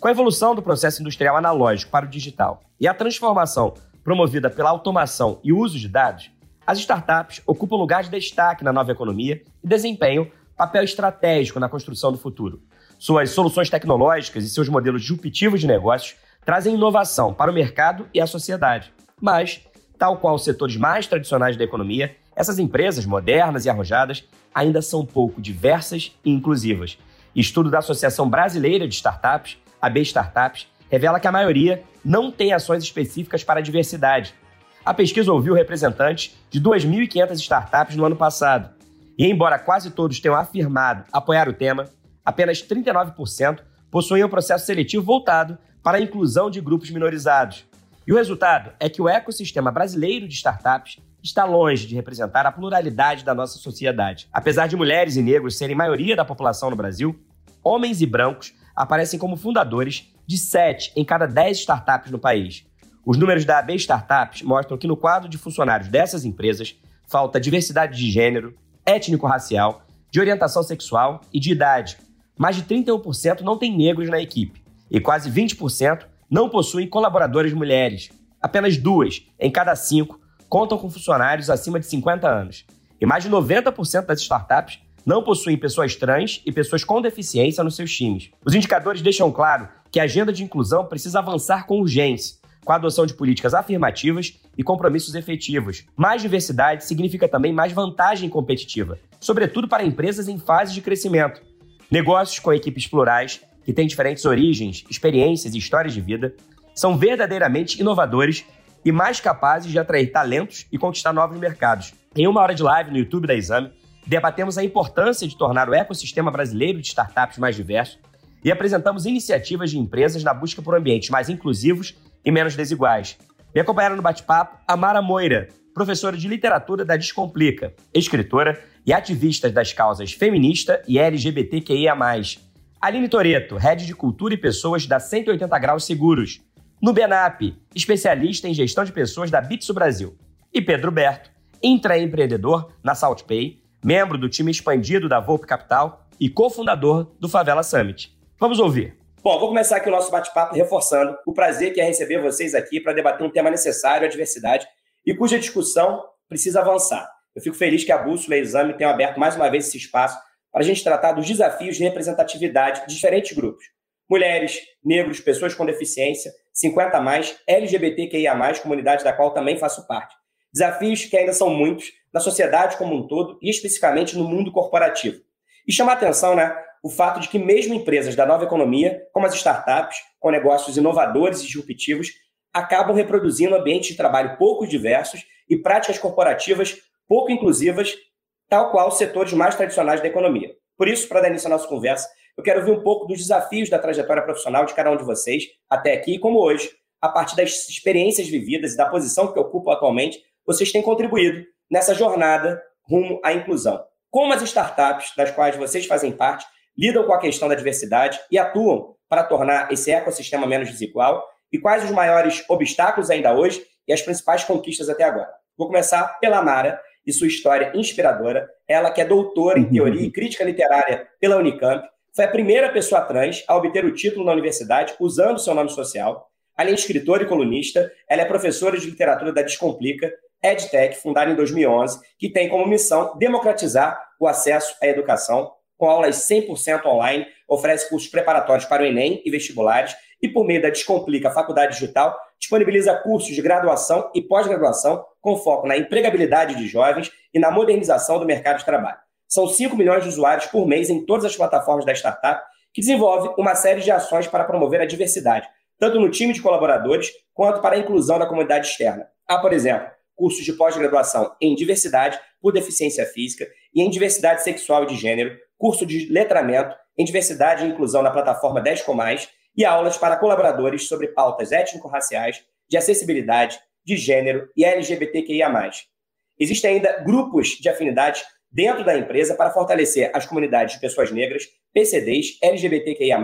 com a evolução do processo industrial analógico para o digital e a transformação promovida pela automação e uso de dados, as startups ocupam lugar de destaque na nova economia e desempenham papel estratégico na construção do futuro. Suas soluções tecnológicas e seus modelos disruptivos de negócios trazem inovação para o mercado e a sociedade. Mas, tal qual os setores mais tradicionais da economia, essas empresas modernas e arrojadas ainda são pouco diversas e inclusivas. Estudo da Associação Brasileira de Startups a B Startups, revela que a maioria não tem ações específicas para a diversidade. A pesquisa ouviu representantes de 2.500 startups no ano passado. E, embora quase todos tenham afirmado apoiar o tema, apenas 39% possuem um processo seletivo voltado para a inclusão de grupos minorizados. E o resultado é que o ecossistema brasileiro de startups está longe de representar a pluralidade da nossa sociedade. Apesar de mulheres e negros serem maioria da população no Brasil, homens e brancos aparecem como fundadores de 7 em cada 10 startups no país. Os números da AB Startups mostram que no quadro de funcionários dessas empresas falta diversidade de gênero, étnico-racial, de orientação sexual e de idade. Mais de 31% não tem negros na equipe e quase 20% não possuem colaboradores mulheres. Apenas duas em cada cinco contam com funcionários acima de 50 anos. E mais de 90% das startups não possuem pessoas trans e pessoas com deficiência nos seus times. Os indicadores deixam claro que a agenda de inclusão precisa avançar com urgência, com a adoção de políticas afirmativas e compromissos efetivos. Mais diversidade significa também mais vantagem competitiva, sobretudo para empresas em fase de crescimento. Negócios com equipes plurais, que têm diferentes origens, experiências e histórias de vida, são verdadeiramente inovadores e mais capazes de atrair talentos e conquistar novos mercados. Em uma hora de live no YouTube da Exame, debatemos a importância de tornar o ecossistema brasileiro de startups mais diverso e apresentamos iniciativas de empresas na busca por ambientes mais inclusivos e menos desiguais. Me acompanharam no bate-papo a Mara Moira, professora de literatura da Descomplica, escritora e ativista das causas feminista e LGBTQIA+. Aline Toreto, head de cultura e pessoas da 180 Graus Seguros. Nubenap, especialista em gestão de pessoas da Bitsu Brasil. E Pedro Berto, intraempreendedor na SaltPay membro do time expandido da Volpe Capital e cofundador do Favela Summit. Vamos ouvir. Bom, vou começar aqui o nosso bate-papo reforçando o prazer que é receber vocês aqui para debater um tema necessário, a diversidade, e cuja discussão precisa avançar. Eu fico feliz que a Bússola e o Exame tenham aberto mais uma vez esse espaço para a gente tratar dos desafios de representatividade de diferentes grupos. Mulheres, negros, pessoas com deficiência, 50 a mais, LGBTQIA+, comunidade da qual também faço parte. Desafios que ainda são muitos, na sociedade como um todo e especificamente no mundo corporativo. E chama a atenção, né, o fato de que mesmo empresas da nova economia, como as startups, com negócios inovadores e disruptivos, acabam reproduzindo ambientes de trabalho pouco diversos e práticas corporativas pouco inclusivas, tal qual os setores mais tradicionais da economia. Por isso, para dar início à nossa conversa, eu quero ouvir um pouco dos desafios da trajetória profissional de cada um de vocês até aqui e como hoje, a partir das experiências vividas e da posição que ocupam atualmente, vocês têm contribuído nessa jornada rumo à inclusão. Como as startups das quais vocês fazem parte lidam com a questão da diversidade e atuam para tornar esse ecossistema menos desigual e quais os maiores obstáculos ainda hoje e as principais conquistas até agora. Vou começar pela Mara e sua história inspiradora. Ela que é doutora em uhum. teoria e crítica literária pela Unicamp, foi a primeira pessoa trans a obter o título na universidade usando seu nome social. Além de escritora e colunista, ela é professora de literatura da Descomplica EdTech, fundada em 2011, que tem como missão democratizar o acesso à educação, com aulas 100% online, oferece cursos preparatórios para o Enem e vestibulares, e por meio da Descomplica Faculdade Digital, disponibiliza cursos de graduação e pós-graduação com foco na empregabilidade de jovens e na modernização do mercado de trabalho. São 5 milhões de usuários por mês em todas as plataformas da startup, que desenvolve uma série de ações para promover a diversidade, tanto no time de colaboradores quanto para a inclusão da comunidade externa. Há, por exemplo, cursos de pós-graduação em diversidade por deficiência física e em diversidade sexual e de gênero, curso de letramento em diversidade e inclusão na plataforma 10 com mais e aulas para colaboradores sobre pautas étnico-raciais, de acessibilidade, de gênero e LGBTQIA+. Existem ainda grupos de afinidade dentro da empresa para fortalecer as comunidades de pessoas negras, PCDs, LGBTQIA+,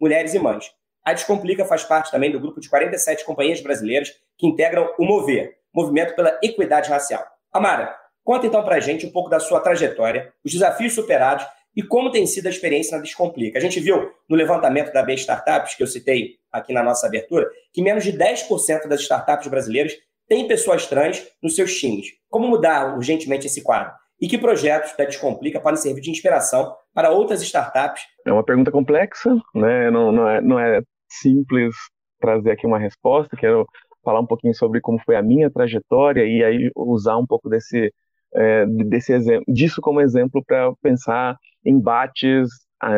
mulheres e mães. A Descomplica faz parte também do grupo de 47 companhias brasileiras que integram o MOVER, Movimento pela Equidade Racial. Amara, conta então para a gente um pouco da sua trajetória, os desafios superados e como tem sido a experiência na Descomplica. A gente viu no levantamento da B Startups, que eu citei aqui na nossa abertura, que menos de 10% das startups brasileiras têm pessoas trans nos seus times. Como mudar urgentemente esse quadro? E que projetos da Descomplica podem servir de inspiração para outras startups? É uma pergunta complexa, né? não, não, é, não é simples trazer aqui uma resposta. Quero falar um pouquinho sobre como foi a minha trajetória e aí usar um pouco desse, é, desse exemplo, disso como exemplo para pensar embates,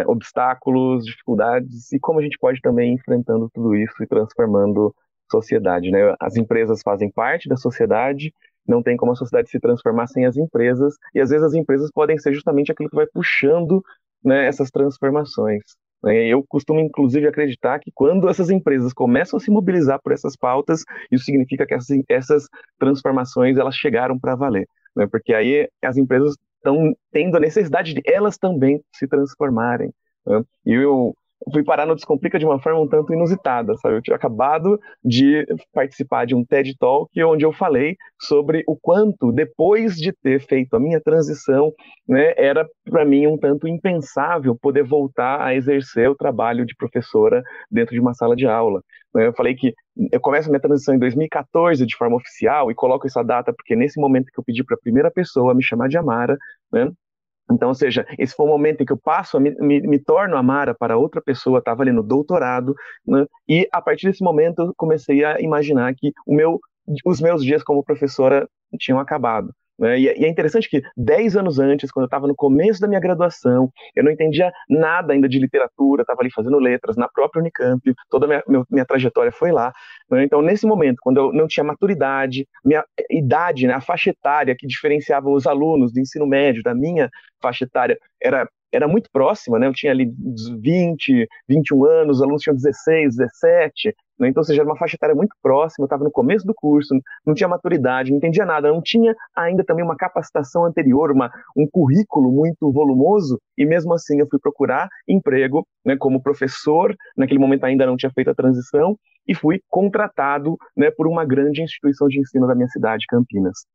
obstáculos, dificuldades e como a gente pode também ir enfrentando tudo isso e transformando sociedade. Né? As empresas fazem parte da sociedade, não tem como a sociedade se transformar sem as empresas, e às vezes as empresas podem ser justamente aquilo que vai puxando né, essas transformações. Né? Eu costumo, inclusive, acreditar que quando essas empresas começam a se mobilizar por essas pautas, isso significa que essas, essas transformações elas chegaram para valer, né? porque aí as empresas estão tendo a necessidade de elas também se transformarem. Né? E eu fui parar no Descomplica de uma forma um tanto inusitada, sabe? Eu tinha acabado de participar de um TED Talk onde eu falei sobre o quanto, depois de ter feito a minha transição, né, era para mim um tanto impensável poder voltar a exercer o trabalho de professora dentro de uma sala de aula. Né? Eu falei que eu começo a minha transição em 2014 de forma oficial e coloco essa data porque nesse momento que eu pedi para a primeira pessoa me chamar de Amara, né, então, ou seja, esse foi o momento em que eu passo, me, me, me torno Amara para outra pessoa, estava ali no doutorado, né? e a partir desse momento eu comecei a imaginar que meu, os meus dias como professora tinham acabado. Né? E, é interessante que dez anos antes, quando eu estava no começo da minha graduação, eu não entendia nada ainda de literatura, estava ali fazendo letras na própria Unicamp, toda a minha, minha, minha trajetória foi lá. Né? Então, nesse momento, quando eu não tinha maturidade, minha idade, né, a faixa etária que diferenciava os alunos do ensino médio da minha faixa etária era era muito próxima, né? Eu tinha ali 20, 21 anos, os alunos tinham 16, 17, né? Então, ou seja, era uma faixa etária muito próxima, eu estava no começo do curso, não tinha maturidade, não entendia nada, não tinha ainda também uma capacitação anterior, uma, um currículo muito volumoso, e mesmo assim eu fui procurar emprego né, como professor, naquele momento ainda não tinha feito a transição, e fui contratado né, por uma grande instituição de ensino da minha cidade, Campinas.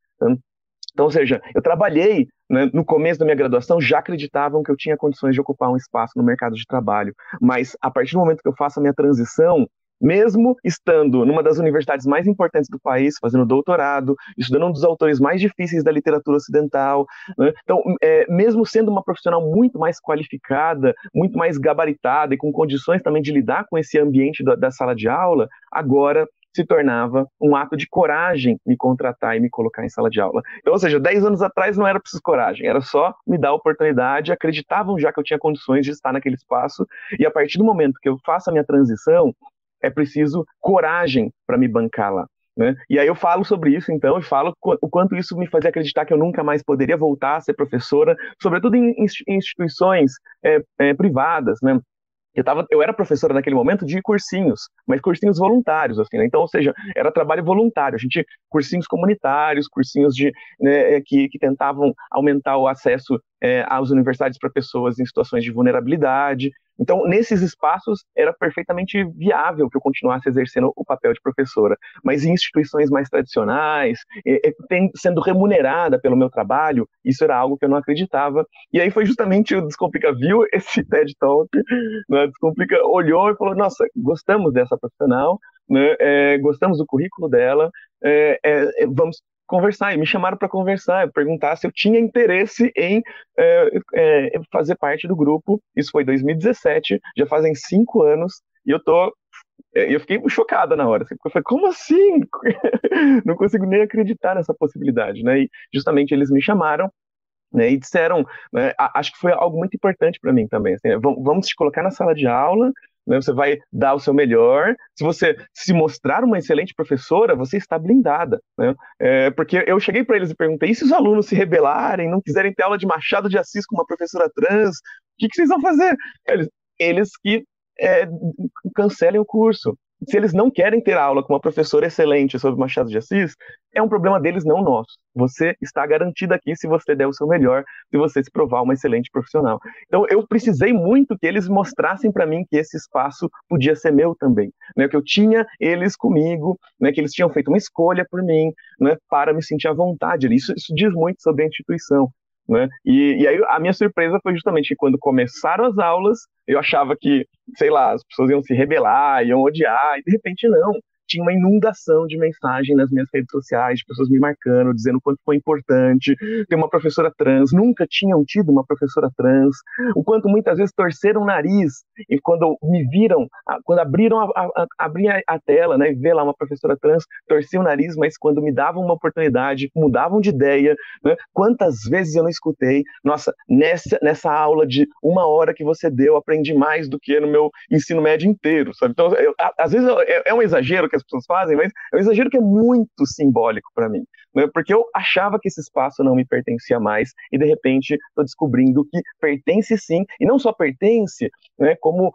Então, ou seja, eu trabalhei né, no começo da minha graduação, já acreditavam que eu tinha condições de ocupar um espaço no mercado de trabalho, mas a partir do momento que eu faço a minha transição, mesmo estando numa das universidades mais importantes do país, fazendo doutorado, estudando um dos autores mais difíceis da literatura ocidental, né? então, é, mesmo sendo uma profissional muito mais qualificada, muito mais gabaritada e com condições também de lidar com esse ambiente da, da sala de aula, agora se tornava um ato de coragem me contratar e me colocar em sala de aula. Então, ou seja, 10 anos atrás não era preciso coragem, era só me dar a oportunidade, acreditavam já que eu tinha condições de estar naquele espaço, e a partir do momento que eu faço a minha transição, é preciso coragem para me bancar lá. Né? E aí eu falo sobre isso, então, e falo o quanto isso me fazia acreditar que eu nunca mais poderia voltar a ser professora, sobretudo em instituições é, é, privadas, né? Eu, tava, eu era professora naquele momento de cursinhos, mas cursinhos voluntários, assim, né? Então, ou seja, era trabalho voluntário. A gente, cursinhos comunitários, cursinhos de, né, que, que tentavam aumentar o acesso é, às universidades para pessoas em situações de vulnerabilidade. Então, nesses espaços, era perfeitamente viável que eu continuasse exercendo o papel de professora. Mas em instituições mais tradicionais, é, é, sendo remunerada pelo meu trabalho, isso era algo que eu não acreditava. E aí foi justamente o Descomplica viu esse TED Talk, né? Descomplica olhou e falou: Nossa, gostamos dessa profissional, né? É, gostamos do currículo dela, é, é, vamos conversar, e me chamaram para conversar, perguntar se eu tinha interesse em é, é, fazer parte do grupo. Isso foi 2017, já fazem cinco anos, e eu tô. É, eu fiquei chocada na hora. Assim, eu falei, como assim? Não consigo nem acreditar nessa possibilidade, né? E justamente eles me chamaram né, e disseram, né, acho que foi algo muito importante para mim também. Assim, vamos te colocar na sala de aula, né, você vai dar o seu melhor. Se você se mostrar uma excelente professora, você está blindada. Né? É, porque eu cheguei para eles e perguntei: e se os alunos se rebelarem, não quiserem ter aula de Machado de Assis com uma professora trans, o que, que vocês vão fazer? Eles, eles que é, cancelem o curso se eles não querem ter aula com uma professora excelente sobre Machado de Assis, é um problema deles, não nosso. Você está garantido aqui se você der o seu melhor, se você se provar uma excelente profissional. Então, eu precisei muito que eles mostrassem para mim que esse espaço podia ser meu também, né? Que eu tinha eles comigo, né? Que eles tinham feito uma escolha por mim, né? Para me sentir à vontade. Isso, isso diz muito sobre a instituição. Né? E, e aí a minha surpresa foi justamente que quando começaram as aulas, eu achava que, sei lá, as pessoas iam se rebelar, iam odiar, e de repente não tinha uma inundação de mensagem nas minhas redes sociais, de pessoas me marcando, dizendo o quanto foi importante ter uma professora trans. Nunca tinham tido uma professora trans. O quanto muitas vezes torceram o nariz e quando me viram, quando abriram a, a, a, a tela, né, e ver lá uma professora trans, torciam o nariz, mas quando me davam uma oportunidade, mudavam de ideia, né, quantas vezes eu não escutei, nossa, nessa, nessa aula de uma hora que você deu, aprendi mais do que no meu ensino médio inteiro, sabe? Então, eu, às vezes é, é um exagero que as pessoas fazem, mas é um exagero que é muito simbólico para mim, né? porque eu achava que esse espaço não me pertencia mais e de repente estou descobrindo que pertence sim, e não só pertence, né, como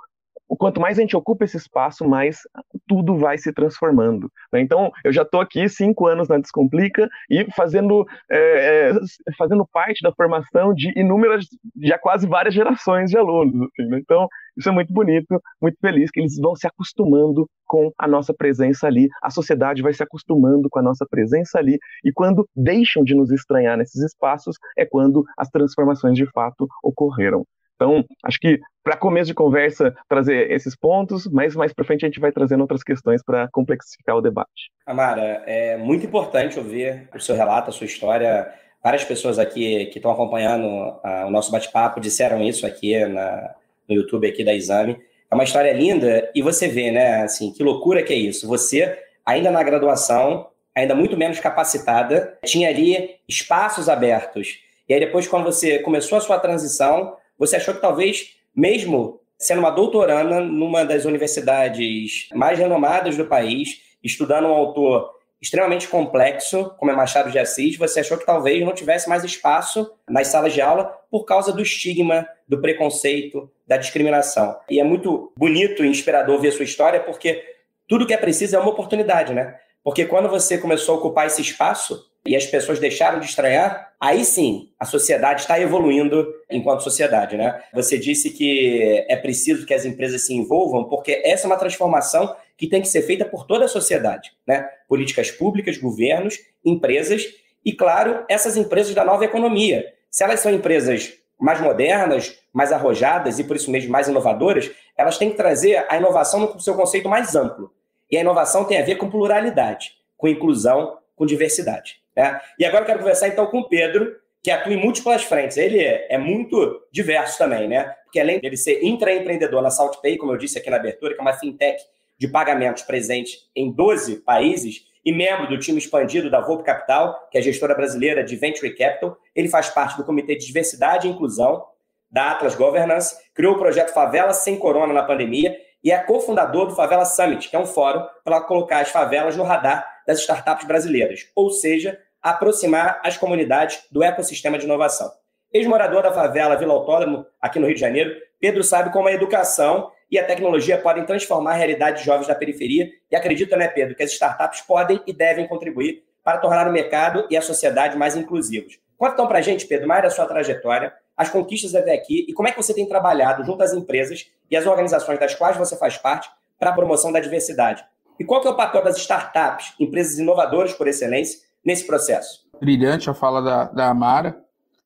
quanto mais a gente ocupa esse espaço, mais tudo vai se transformando. Né? Então, eu já estou aqui cinco anos na Descomplica e fazendo, é, é, fazendo parte da formação de inúmeras, já quase várias gerações de alunos. Assim, né? Então, isso é muito bonito, muito feliz que eles vão se acostumando com a nossa presença ali, a sociedade vai se acostumando com a nossa presença ali, e quando deixam de nos estranhar nesses espaços, é quando as transformações de fato ocorreram. Então, acho que para começo de conversa trazer esses pontos, mas mais para frente a gente vai trazendo outras questões para complexificar o debate. Amara, é muito importante ouvir o seu relato, a sua história. Várias pessoas aqui que estão acompanhando uh, o nosso bate-papo disseram isso aqui na, no YouTube aqui da Exame. É uma história linda e você vê, né, assim, que loucura que é isso. Você, ainda na graduação, ainda muito menos capacitada, tinha ali espaços abertos. E aí depois, quando você começou a sua transição, você achou que talvez, mesmo sendo uma doutoranda numa das universidades mais renomadas do país, estudando um autor extremamente complexo, como é Machado de Assis, você achou que talvez não tivesse mais espaço nas salas de aula por causa do estigma, do preconceito, da discriminação. E é muito bonito e inspirador ver a sua história, porque tudo que é preciso é uma oportunidade, né? Porque quando você começou a ocupar esse espaço, e as pessoas deixaram de estranhar, aí sim a sociedade está evoluindo enquanto sociedade, né? Você disse que é preciso que as empresas se envolvam, porque essa é uma transformação que tem que ser feita por toda a sociedade, né? Políticas públicas, governos, empresas e, claro, essas empresas da nova economia. Se elas são empresas mais modernas, mais arrojadas e por isso mesmo mais inovadoras, elas têm que trazer a inovação no seu conceito mais amplo. E a inovação tem a ver com pluralidade, com inclusão, com diversidade. Né? E agora eu quero conversar então com o Pedro, que atua em múltiplas frentes. Ele é, é muito diverso também, né? Porque além de ser intraempreendedor na SaltPay, como eu disse aqui na abertura, que é uma fintech de pagamentos presente em 12 países, e membro do time expandido da Volpe Capital, que é gestora brasileira de Venture Capital, ele faz parte do Comitê de Diversidade e Inclusão da Atlas Governance, criou o projeto Favela Sem Corona na pandemia e é cofundador do Favela Summit, que é um fórum para colocar as favelas no radar das startups brasileiras. Ou seja, aproximar as comunidades do ecossistema de inovação. Ex-morador da favela Vila Autódromo, aqui no Rio de Janeiro, Pedro sabe como a educação e a tecnologia podem transformar a realidade de jovens da periferia e acredita, né, Pedro, que as startups podem e devem contribuir para tornar o mercado e a sociedade mais inclusivos. Conta então para a gente, Pedro, mais da sua trajetória, as conquistas até aqui e como é que você tem trabalhado junto às empresas e às organizações das quais você faz parte para a promoção da diversidade. E qual que é o papel das startups, empresas inovadoras por excelência, nesse processo? Brilhante a fala da, da Amara,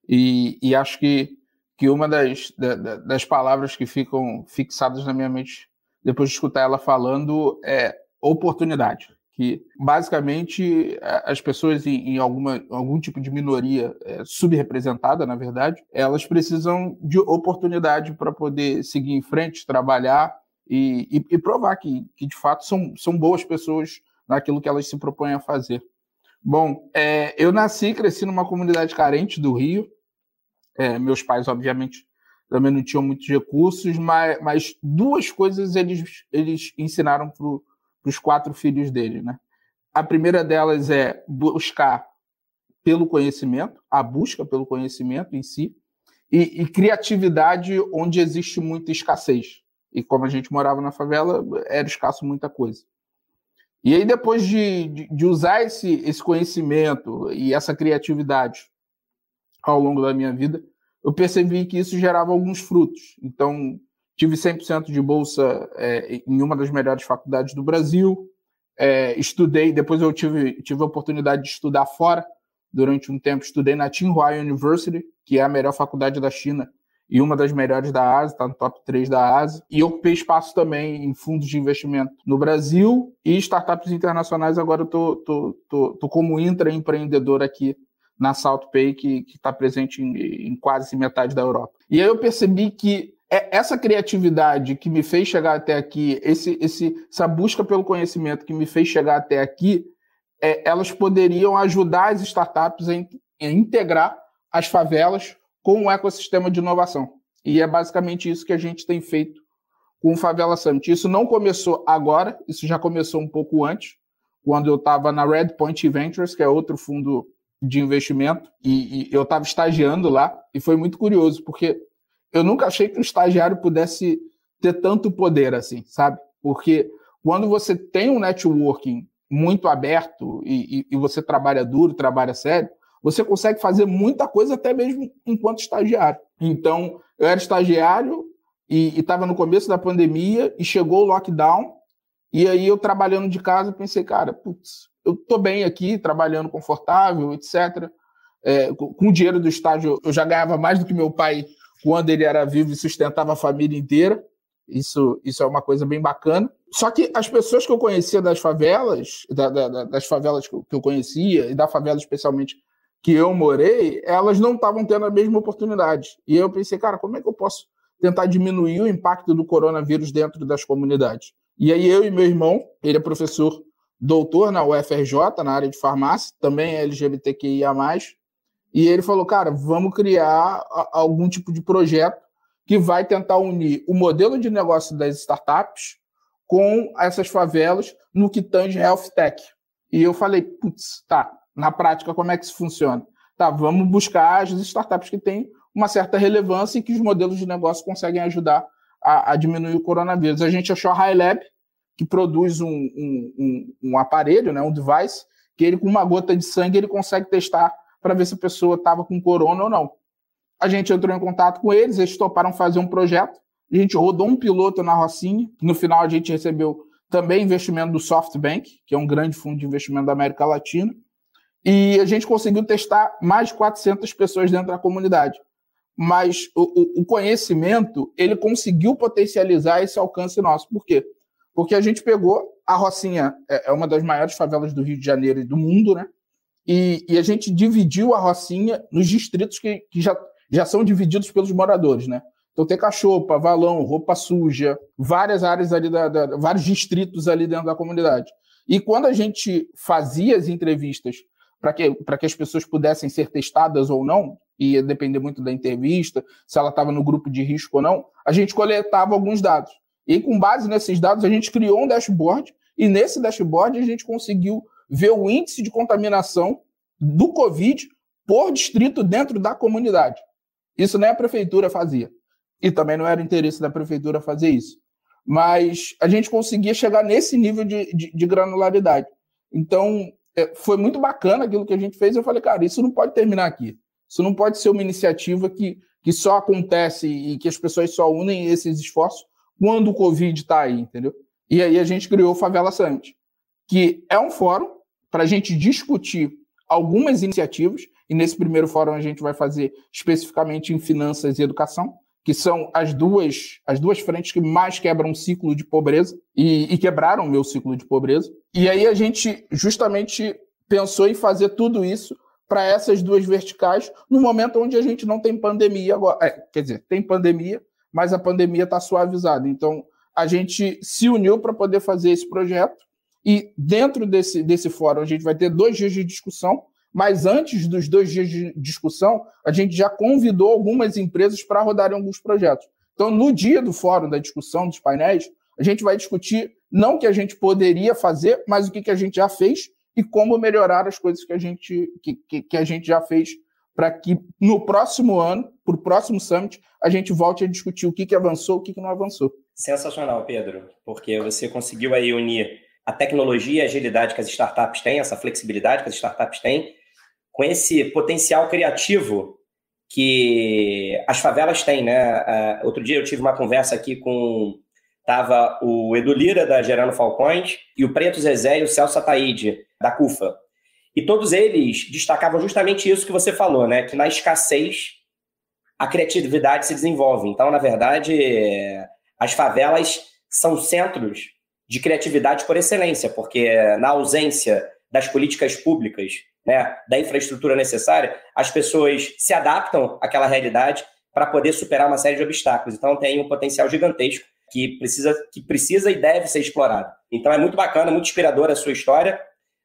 e, e acho que, que uma das, da, das palavras que ficam fixadas na minha mente depois de escutar ela falando é oportunidade. Que basicamente as pessoas em, em alguma, algum tipo de minoria é, subrepresentada, na verdade, elas precisam de oportunidade para poder seguir em frente, trabalhar e, e, e provar que, que de fato são, são boas pessoas naquilo que elas se propõem a fazer. Bom, é, eu nasci e cresci numa comunidade carente do Rio. É, meus pais, obviamente, também não tinham muitos recursos, mas, mas duas coisas eles, eles ensinaram para os quatro filhos dele. Né? A primeira delas é buscar pelo conhecimento, a busca pelo conhecimento em si, e, e criatividade onde existe muita escassez. E como a gente morava na favela, era escasso muita coisa. E aí, depois de, de, de usar esse, esse conhecimento e essa criatividade ao longo da minha vida, eu percebi que isso gerava alguns frutos. Então, tive 100% de bolsa é, em uma das melhores faculdades do Brasil, é, estudei, depois eu tive, tive a oportunidade de estudar fora, durante um tempo, estudei na Tsinghua University, que é a melhor faculdade da China e uma das melhores da Ásia, está no top 3 da Ásia. E ocupei espaço também em fundos de investimento no Brasil e startups internacionais. Agora eu tô, tô, tô, tô como intraempreendedor aqui na SaltPay, que está presente em, em quase metade da Europa. E aí eu percebi que é essa criatividade que me fez chegar até aqui, esse, esse, essa busca pelo conhecimento que me fez chegar até aqui, é, elas poderiam ajudar as startups a, in, a integrar as favelas com o ecossistema de inovação. E é basicamente isso que a gente tem feito com o Favela Summit. Isso não começou agora, isso já começou um pouco antes, quando eu estava na Red Point Ventures, que é outro fundo de investimento, e, e eu estava estagiando lá, e foi muito curioso, porque eu nunca achei que um estagiário pudesse ter tanto poder assim, sabe? Porque quando você tem um networking muito aberto e, e, e você trabalha duro, trabalha sério, você consegue fazer muita coisa até mesmo enquanto estagiário. Então, eu era estagiário e estava no começo da pandemia e chegou o lockdown, e aí eu trabalhando de casa pensei, cara, putz, eu estou bem aqui, trabalhando confortável, etc. É, com o dinheiro do estágio, eu já ganhava mais do que meu pai quando ele era vivo e sustentava a família inteira. Isso, isso é uma coisa bem bacana. Só que as pessoas que eu conhecia das favelas, da, da, das favelas que eu conhecia, e da favela especialmente que eu morei, elas não estavam tendo a mesma oportunidade. E eu pensei, cara, como é que eu posso tentar diminuir o impacto do coronavírus dentro das comunidades? E aí eu e meu irmão, ele é professor doutor na UFRJ, na área de farmácia, também é LGBTQIA+, e ele falou, cara, vamos criar algum tipo de projeto que vai tentar unir o modelo de negócio das startups com essas favelas no que tange health tech. E eu falei, putz, tá, na prática, como é que isso funciona? Tá, vamos buscar as startups que têm uma certa relevância e que os modelos de negócio conseguem ajudar a, a diminuir o coronavírus. A gente achou a HighLab, que produz um, um, um, aparelho, né, um device, que ele, com uma gota de sangue, ele consegue testar para ver se a pessoa estava com corona ou não. A gente entrou em contato com eles, eles toparam fazer um projeto, a gente rodou um piloto na Rocinha, no final a gente recebeu também investimento do SoftBank, que é um grande fundo de investimento da América Latina, e a gente conseguiu testar mais de 400 pessoas dentro da comunidade. Mas o, o, conhecimento, ele conseguiu potencializar esse alcance nosso. Por quê? Porque a gente pegou a Rocinha, é, é uma das maiores favelas do Rio de Janeiro e do mundo, né? E, e a gente dividiu a Rocinha nos distritos que, que já, já são divididos pelos moradores, né? Então tem cachorro, valão, roupa suja, várias áreas ali, da, da, vários distritos ali dentro da comunidade. E quando a gente fazia as entrevistas para que, que as pessoas pudessem ser testadas ou não, ia depender muito da entrevista, se ela estava no grupo de risco ou não, a gente coletava alguns dados. E com base nesses dados, a gente criou um dashboard, e nesse dashboard a gente conseguiu ver o índice de contaminação do Covid por distrito dentro da comunidade. Isso nem a prefeitura fazia. E também não era interesse da prefeitura fazer isso. Mas a gente conseguia chegar nesse nível de, de, de granularidade. Então, é, foi muito bacana aquilo que a gente fez. Eu falei, cara, isso não pode terminar aqui. Isso não pode ser uma iniciativa que, que só acontece e que as pessoas só unem esses esforços quando o Covid está aí, entendeu? E aí a gente criou o Favela Summit, que é um fórum para a gente discutir algumas iniciativas, e nesse primeiro fórum a gente vai fazer especificamente em finanças e educação, que são as duas, as duas frentes que mais quebram o ciclo de pobreza e, e quebraram o meu ciclo de pobreza. E aí a gente justamente pensou em fazer tudo isso para essas duas verticais no momento onde a gente não tem pandemia agora. É, quer dizer, tem pandemia, mas a pandemia está suavizada. Então, a gente se uniu para poder fazer esse projeto e dentro desse, desse fórum a gente vai ter dois dias de discussão mas antes dos dois dias de discussão, a gente já convidou algumas empresas para rodarem alguns projetos. Então, no dia do fórum, da discussão, dos painéis, a gente vai discutir não o que a gente poderia fazer, mas o que, que a gente já fez e como melhorar as coisas que a gente, que, que, que a gente já fez para que no próximo ano, para o próximo summit, a gente volte a discutir o que, que avançou, o que, que não avançou. Sensacional, Pedro, porque você conseguiu aí unir a tecnologia e a agilidade que as startups têm, essa flexibilidade que as startups têm, com esse potencial criativo que as favelas têm, né? Uh, outro dia eu tive uma conversa aqui com tava o Edu Lira da Gerando Falcões e o Preto Zezé e o Celso Ataíde da CUFA. E todos eles destacavam justamente isso que você falou, né? Que na escassez a criatividade se desenvolve. Então, na verdade, as favelas são centros de criatividade por excelência, porque na ausência das políticas públicas, né, da infraestrutura necessária, as pessoas se adaptam àquela realidade para poder superar uma série de obstáculos. Então, tem um potencial gigantesco que precisa, que precisa e deve ser explorado. Então, é muito bacana, muito inspiradora a sua história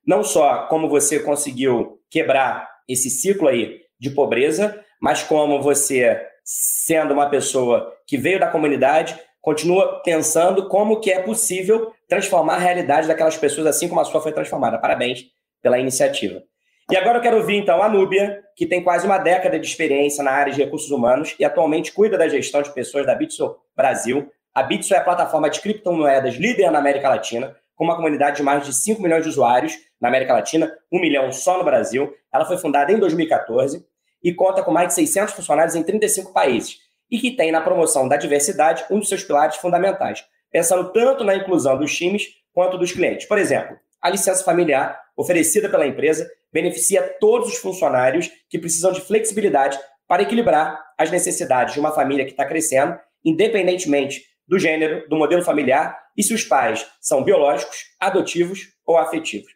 não só como você conseguiu quebrar esse ciclo aí de pobreza, mas como você, sendo uma pessoa que veio da comunidade, continua pensando como que é possível transformar a realidade daquelas pessoas assim como a sua foi transformada. Parabéns pela iniciativa. E agora eu quero ouvir, então, a Núbia, que tem quase uma década de experiência na área de recursos humanos e atualmente cuida da gestão de pessoas da Bitso Brasil. A Bitso é a plataforma de criptomoedas líder na América Latina, com uma comunidade de mais de 5 milhões de usuários na América Latina, 1 milhão só no Brasil. Ela foi fundada em 2014 e conta com mais de 600 funcionários em 35 países e que tem na promoção da diversidade um dos seus pilares fundamentais, pensando tanto na inclusão dos times quanto dos clientes. Por exemplo, a licença familiar oferecida pela empresa beneficia todos os funcionários que precisam de flexibilidade para equilibrar as necessidades de uma família que está crescendo, independentemente do gênero, do modelo familiar e se os pais são biológicos, adotivos ou afetivos.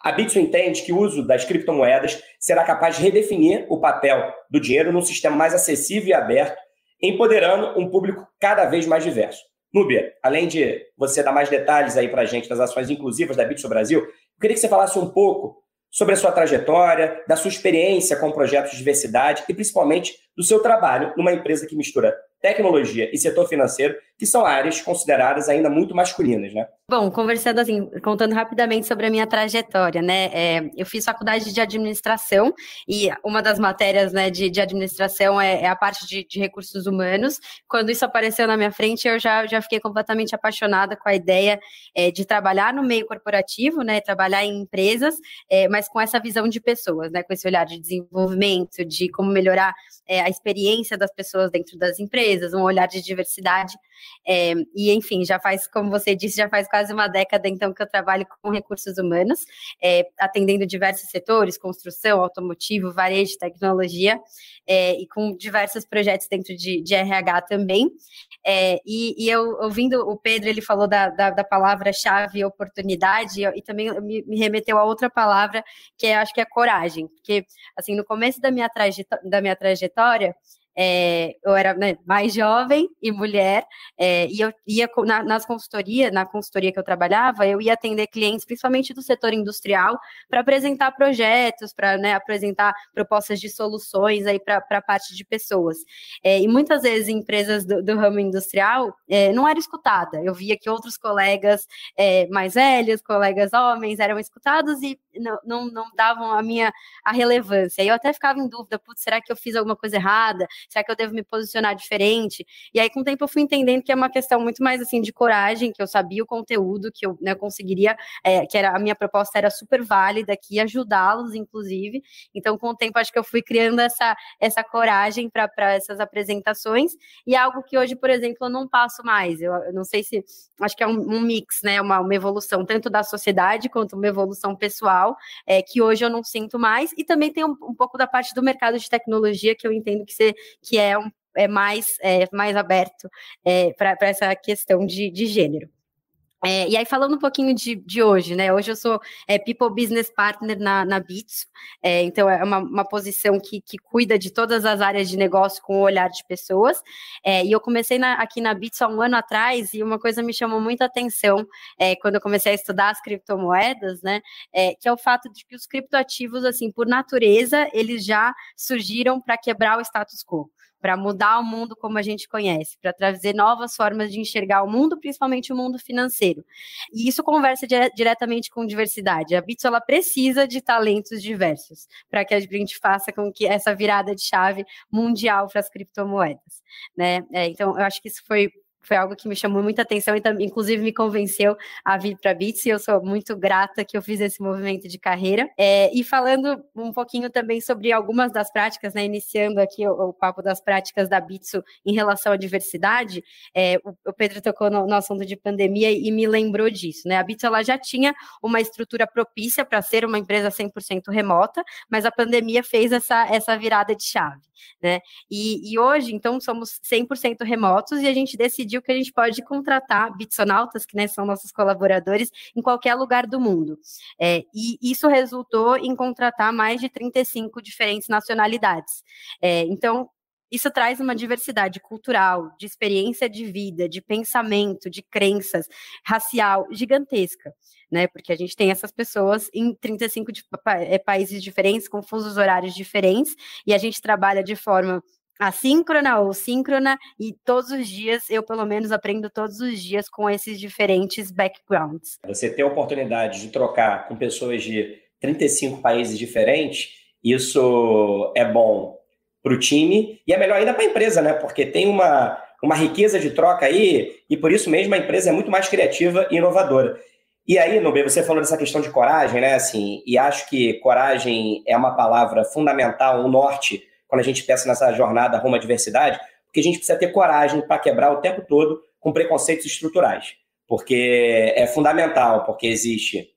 A Bitso entende que o uso das criptomoedas será capaz de redefinir o papel do dinheiro num sistema mais acessível e aberto, empoderando um público cada vez mais diverso. Núbia, além de você dar mais detalhes aí para a gente das ações inclusivas da Bitso Brasil, eu queria que você falasse um pouco sobre a sua trajetória, da sua experiência com projetos de diversidade e principalmente do seu trabalho numa empresa que mistura tecnologia e setor financeiro, que são áreas consideradas ainda muito masculinas, né? Bom, conversando assim, contando rapidamente sobre a minha trajetória, né? É, eu fiz faculdade de administração e uma das matérias né, de, de administração é, é, a parte de, de, recursos humanos. Quando isso apareceu na minha frente, eu já, já fiquei completamente apaixonada com a ideia é, de trabalhar no meio corporativo, né? Trabalhar em empresas, é, mas com essa visão de pessoas, né? Com esse olhar de desenvolvimento, de como melhorar é, a experiência das pessoas dentro das empresas, um olhar de diversidade. É, e, enfim, já faz, como você disse, já faz quase uma década, então, que eu trabalho com recursos humanos, é, atendendo diversos setores, construção, automotivo, varejo, tecnologia, é, e com diversos projetos dentro de, de RH também. É, e, e, eu, ouvindo o Pedro, ele falou da, da, da palavra-chave oportunidade, e, e também me, me, remeteu a outra palavra, que é, acho que é coragem, porque, assim, no começo da minha, da minha trajetória, é, eu era né, mais jovem e mulher, é, e eu ia na, nas consultorias, na consultoria que eu trabalhava, eu ia atender clientes, principalmente do setor industrial, para apresentar projetos, para né, apresentar propostas de soluções aí para a parte de pessoas. É, e muitas vezes empresas do, do ramo industrial é, não era escutada. Eu via que outros colegas é, mais velhos, colegas homens, eram escutados e não, não, não davam a minha a relevância. E eu até ficava em dúvida, será que eu fiz alguma coisa errada? Será que eu devo me posicionar diferente? E aí, com o tempo, eu fui entendendo que é uma questão muito mais assim de coragem, que eu sabia o conteúdo, que eu né, conseguiria, é, que era a minha proposta era super válida, que ia ajudá-los, inclusive. Então, com o tempo, acho que eu fui criando essa, essa coragem para essas apresentações, e é algo que hoje, por exemplo, eu não passo mais. Eu, eu não sei se acho que é um, um mix, né? Uma, uma evolução tanto da sociedade quanto uma evolução pessoal, é, que hoje eu não sinto mais, e também tem um, um pouco da parte do mercado de tecnologia que eu entendo que, ser, que é, um, é, mais, é mais aberto é, para essa questão de, de gênero. É, e aí, falando um pouquinho de, de hoje, né? Hoje eu sou é, People Business Partner na, na Bitso, é, então é uma, uma posição que, que cuida de todas as áreas de negócio com o olhar de pessoas. É, e eu comecei na, aqui na Bitso há um ano atrás, e uma coisa me chamou muita atenção é, quando eu comecei a estudar as criptomoedas, né? É, que é o fato de que os criptoativos, assim, por natureza, eles já surgiram para quebrar o status quo para mudar o mundo como a gente conhece, para trazer novas formas de enxergar o mundo, principalmente o mundo financeiro. E isso conversa dire diretamente com diversidade. A Bitso ela precisa de talentos diversos para que a gente faça com que essa virada de chave mundial para as criptomoedas, né? É, então, eu acho que isso foi foi algo que me chamou muita atenção e inclusive, me convenceu a vir para Bits e eu sou muito grata que eu fiz esse movimento de carreira. É, e falando um pouquinho também sobre algumas das práticas, né, iniciando aqui o, o papo das práticas da Bitso em relação à diversidade, é, o, o, Pedro tocou no, no, assunto de pandemia e me lembrou disso, né? A Bitso ela já tinha uma estrutura propícia para ser uma empresa 100% remota, mas a pandemia fez essa, essa virada de chave, né? E, e hoje, então, somos 100% remotos e a gente decidiu decidiu que a gente pode contratar bitsonautas, que né, são nossos colaboradores, em qualquer lugar do mundo. É, e isso resultou em contratar mais de 35 diferentes nacionalidades. É, então, isso traz uma diversidade cultural, de experiência de vida, de pensamento, de crenças, racial gigantesca, né? Porque a gente tem essas pessoas em 35 de, é, países diferentes, com fusos horários diferentes, e a gente trabalha de forma assíncrona ou síncrona, e todos os dias, eu pelo menos aprendo todos os dias com esses diferentes backgrounds. Você ter a oportunidade de trocar com pessoas de 35 países diferentes, isso é bom para o time e é melhor ainda para a empresa, né? Porque tem uma, uma riqueza de troca aí e por isso mesmo a empresa é muito mais criativa e inovadora. E aí, Nubê, você falou dessa questão de coragem, né? Assim, e acho que coragem é uma palavra fundamental, um norte quando a gente pensa nessa jornada rumo à diversidade, porque a gente precisa ter coragem para quebrar o tempo todo com preconceitos estruturais. Porque é fundamental, porque existe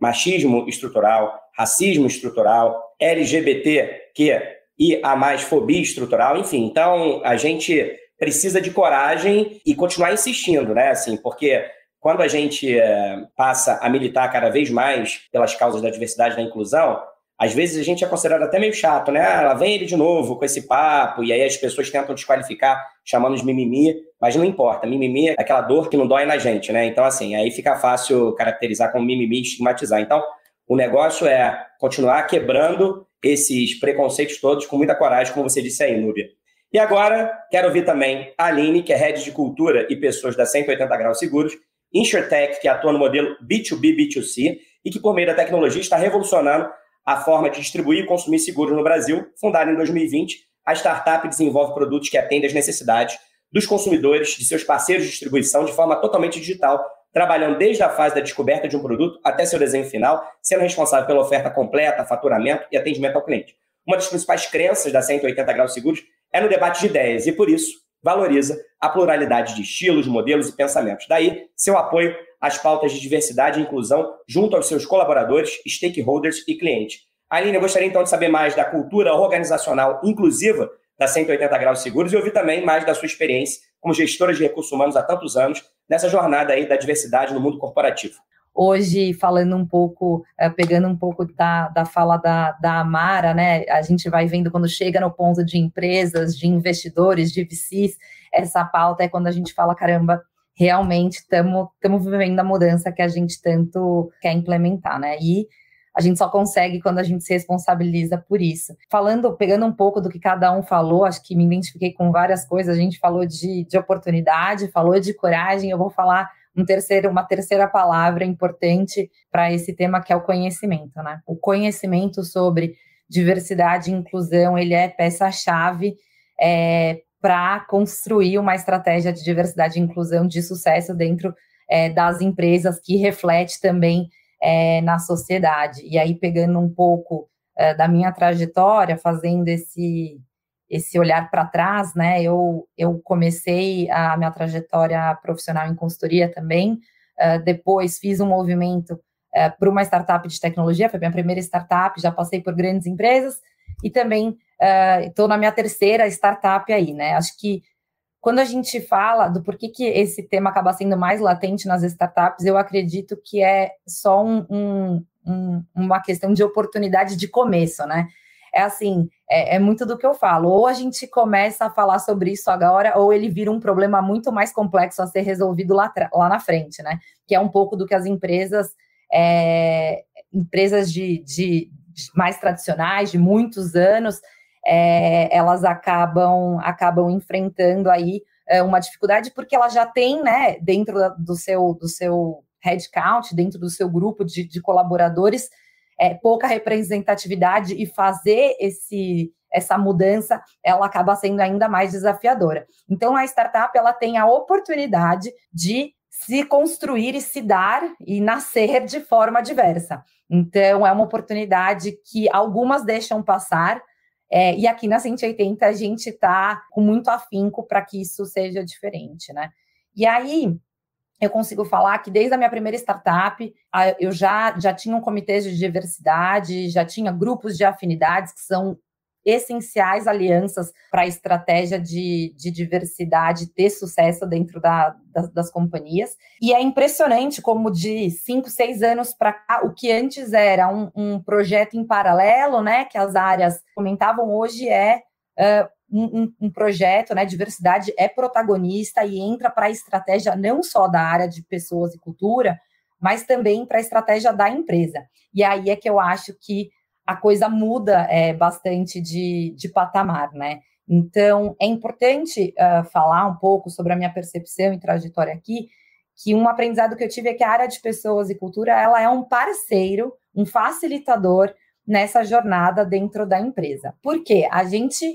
machismo estrutural, racismo estrutural, LGBT, que e a mais fobia estrutural, enfim. Então, a gente precisa de coragem e continuar insistindo, né? Assim, porque quando a gente é, passa a militar cada vez mais pelas causas da diversidade e da inclusão, às vezes a gente é considerado até meio chato, né? Ah, lá vem ele de novo com esse papo, e aí as pessoas tentam desqualificar, chamando de mimimi, mas não importa. Mimimi é aquela dor que não dói na gente, né? Então, assim, aí fica fácil caracterizar como mimimi e estigmatizar. Então, o negócio é continuar quebrando esses preconceitos todos com muita coragem, como você disse aí, Núbia. E agora, quero ouvir também a Aline, que é head de cultura e pessoas da 180 Graus Seguros, InsurTech, que atua no modelo B2B, B2C, e que, por meio da tecnologia, está revolucionando a forma de distribuir e consumir seguros no Brasil, fundada em 2020, a startup desenvolve produtos que atendem às necessidades dos consumidores, de seus parceiros de distribuição, de forma totalmente digital, trabalhando desde a fase da descoberta de um produto até seu desenho final, sendo responsável pela oferta completa, faturamento e atendimento ao cliente. Uma das principais crenças da 180 Graus Seguros é no debate de ideias e, por isso, valoriza a pluralidade de estilos, modelos e pensamentos. Daí, seu apoio às pautas de diversidade e inclusão junto aos seus colaboradores, stakeholders e clientes. Aline, eu gostaria então de saber mais da cultura organizacional inclusiva da 180 Graus Seguros e ouvir também mais da sua experiência como gestora de recursos humanos há tantos anos nessa jornada aí da diversidade no mundo corporativo. Hoje, falando um pouco, eh, pegando um pouco da, da fala da, da Amara, né? A gente vai vendo quando chega no ponto de empresas, de investidores, de VCs, essa pauta é quando a gente fala, caramba, realmente estamos vivendo a mudança que a gente tanto quer implementar, né? E a gente só consegue quando a gente se responsabiliza por isso. Falando, pegando um pouco do que cada um falou, acho que me identifiquei com várias coisas. A gente falou de, de oportunidade, falou de coragem. Eu vou falar um terceiro, uma terceira palavra importante para esse tema que é o conhecimento, né? O conhecimento sobre diversidade e inclusão ele é peça-chave é, para construir uma estratégia de diversidade e inclusão de sucesso dentro é, das empresas que reflete também é, na sociedade. E aí, pegando um pouco é, da minha trajetória, fazendo esse, esse olhar para trás, né? Eu, eu comecei a minha trajetória profissional em consultoria também, é, depois fiz um movimento é, para uma startup de tecnologia, foi minha primeira startup, já passei por grandes empresas, e também estou uh, na minha terceira startup aí, né? Acho que quando a gente fala do porquê que esse tema acaba sendo mais latente nas startups, eu acredito que é só um, um, um, uma questão de oportunidade de começo, né? É assim, é, é, muito do que eu falo. Ou a gente começa a falar sobre isso agora, ou ele vira um problema muito mais complexo a ser resolvido lá, lá na frente, né? Que é um pouco do que as empresas, é, empresas de, de, de mais tradicionais, de muitos anos, é, elas acabam, acabam enfrentando aí é, uma dificuldade porque ela já tem, né, dentro do seu, do seu headcount, dentro do seu grupo de, de colaboradores, é, pouca representatividade e fazer esse essa mudança ela acaba sendo ainda mais desafiadora. Então a startup ela tem a oportunidade de se construir e se dar e nascer de forma diversa. Então é uma oportunidade que algumas deixam passar, é, e aqui na 180 a gente está com muito afinco para que isso seja diferente, né? E aí eu consigo falar que desde a minha primeira startup eu já, já tinha um comitê de diversidade, já tinha grupos de afinidades que são essenciais alianças para a estratégia de, de diversidade ter sucesso dentro da, das, das companhias. E é impressionante como de cinco, seis anos para cá, o que antes era um, um, projeto em paralelo, né, que as áreas comentavam hoje é uh, um, um, projeto, né, diversidade é protagonista e entra para a estratégia não só da área de pessoas e cultura, mas também para a estratégia da empresa. E aí é que eu acho que a coisa muda é, bastante de, de patamar, né? Então, é importante uh, falar um pouco sobre a minha percepção e trajetória aqui, que um aprendizado que eu tive é que a área de pessoas e cultura, ela é um parceiro, um facilitador nessa jornada dentro da empresa. Por quê? A gente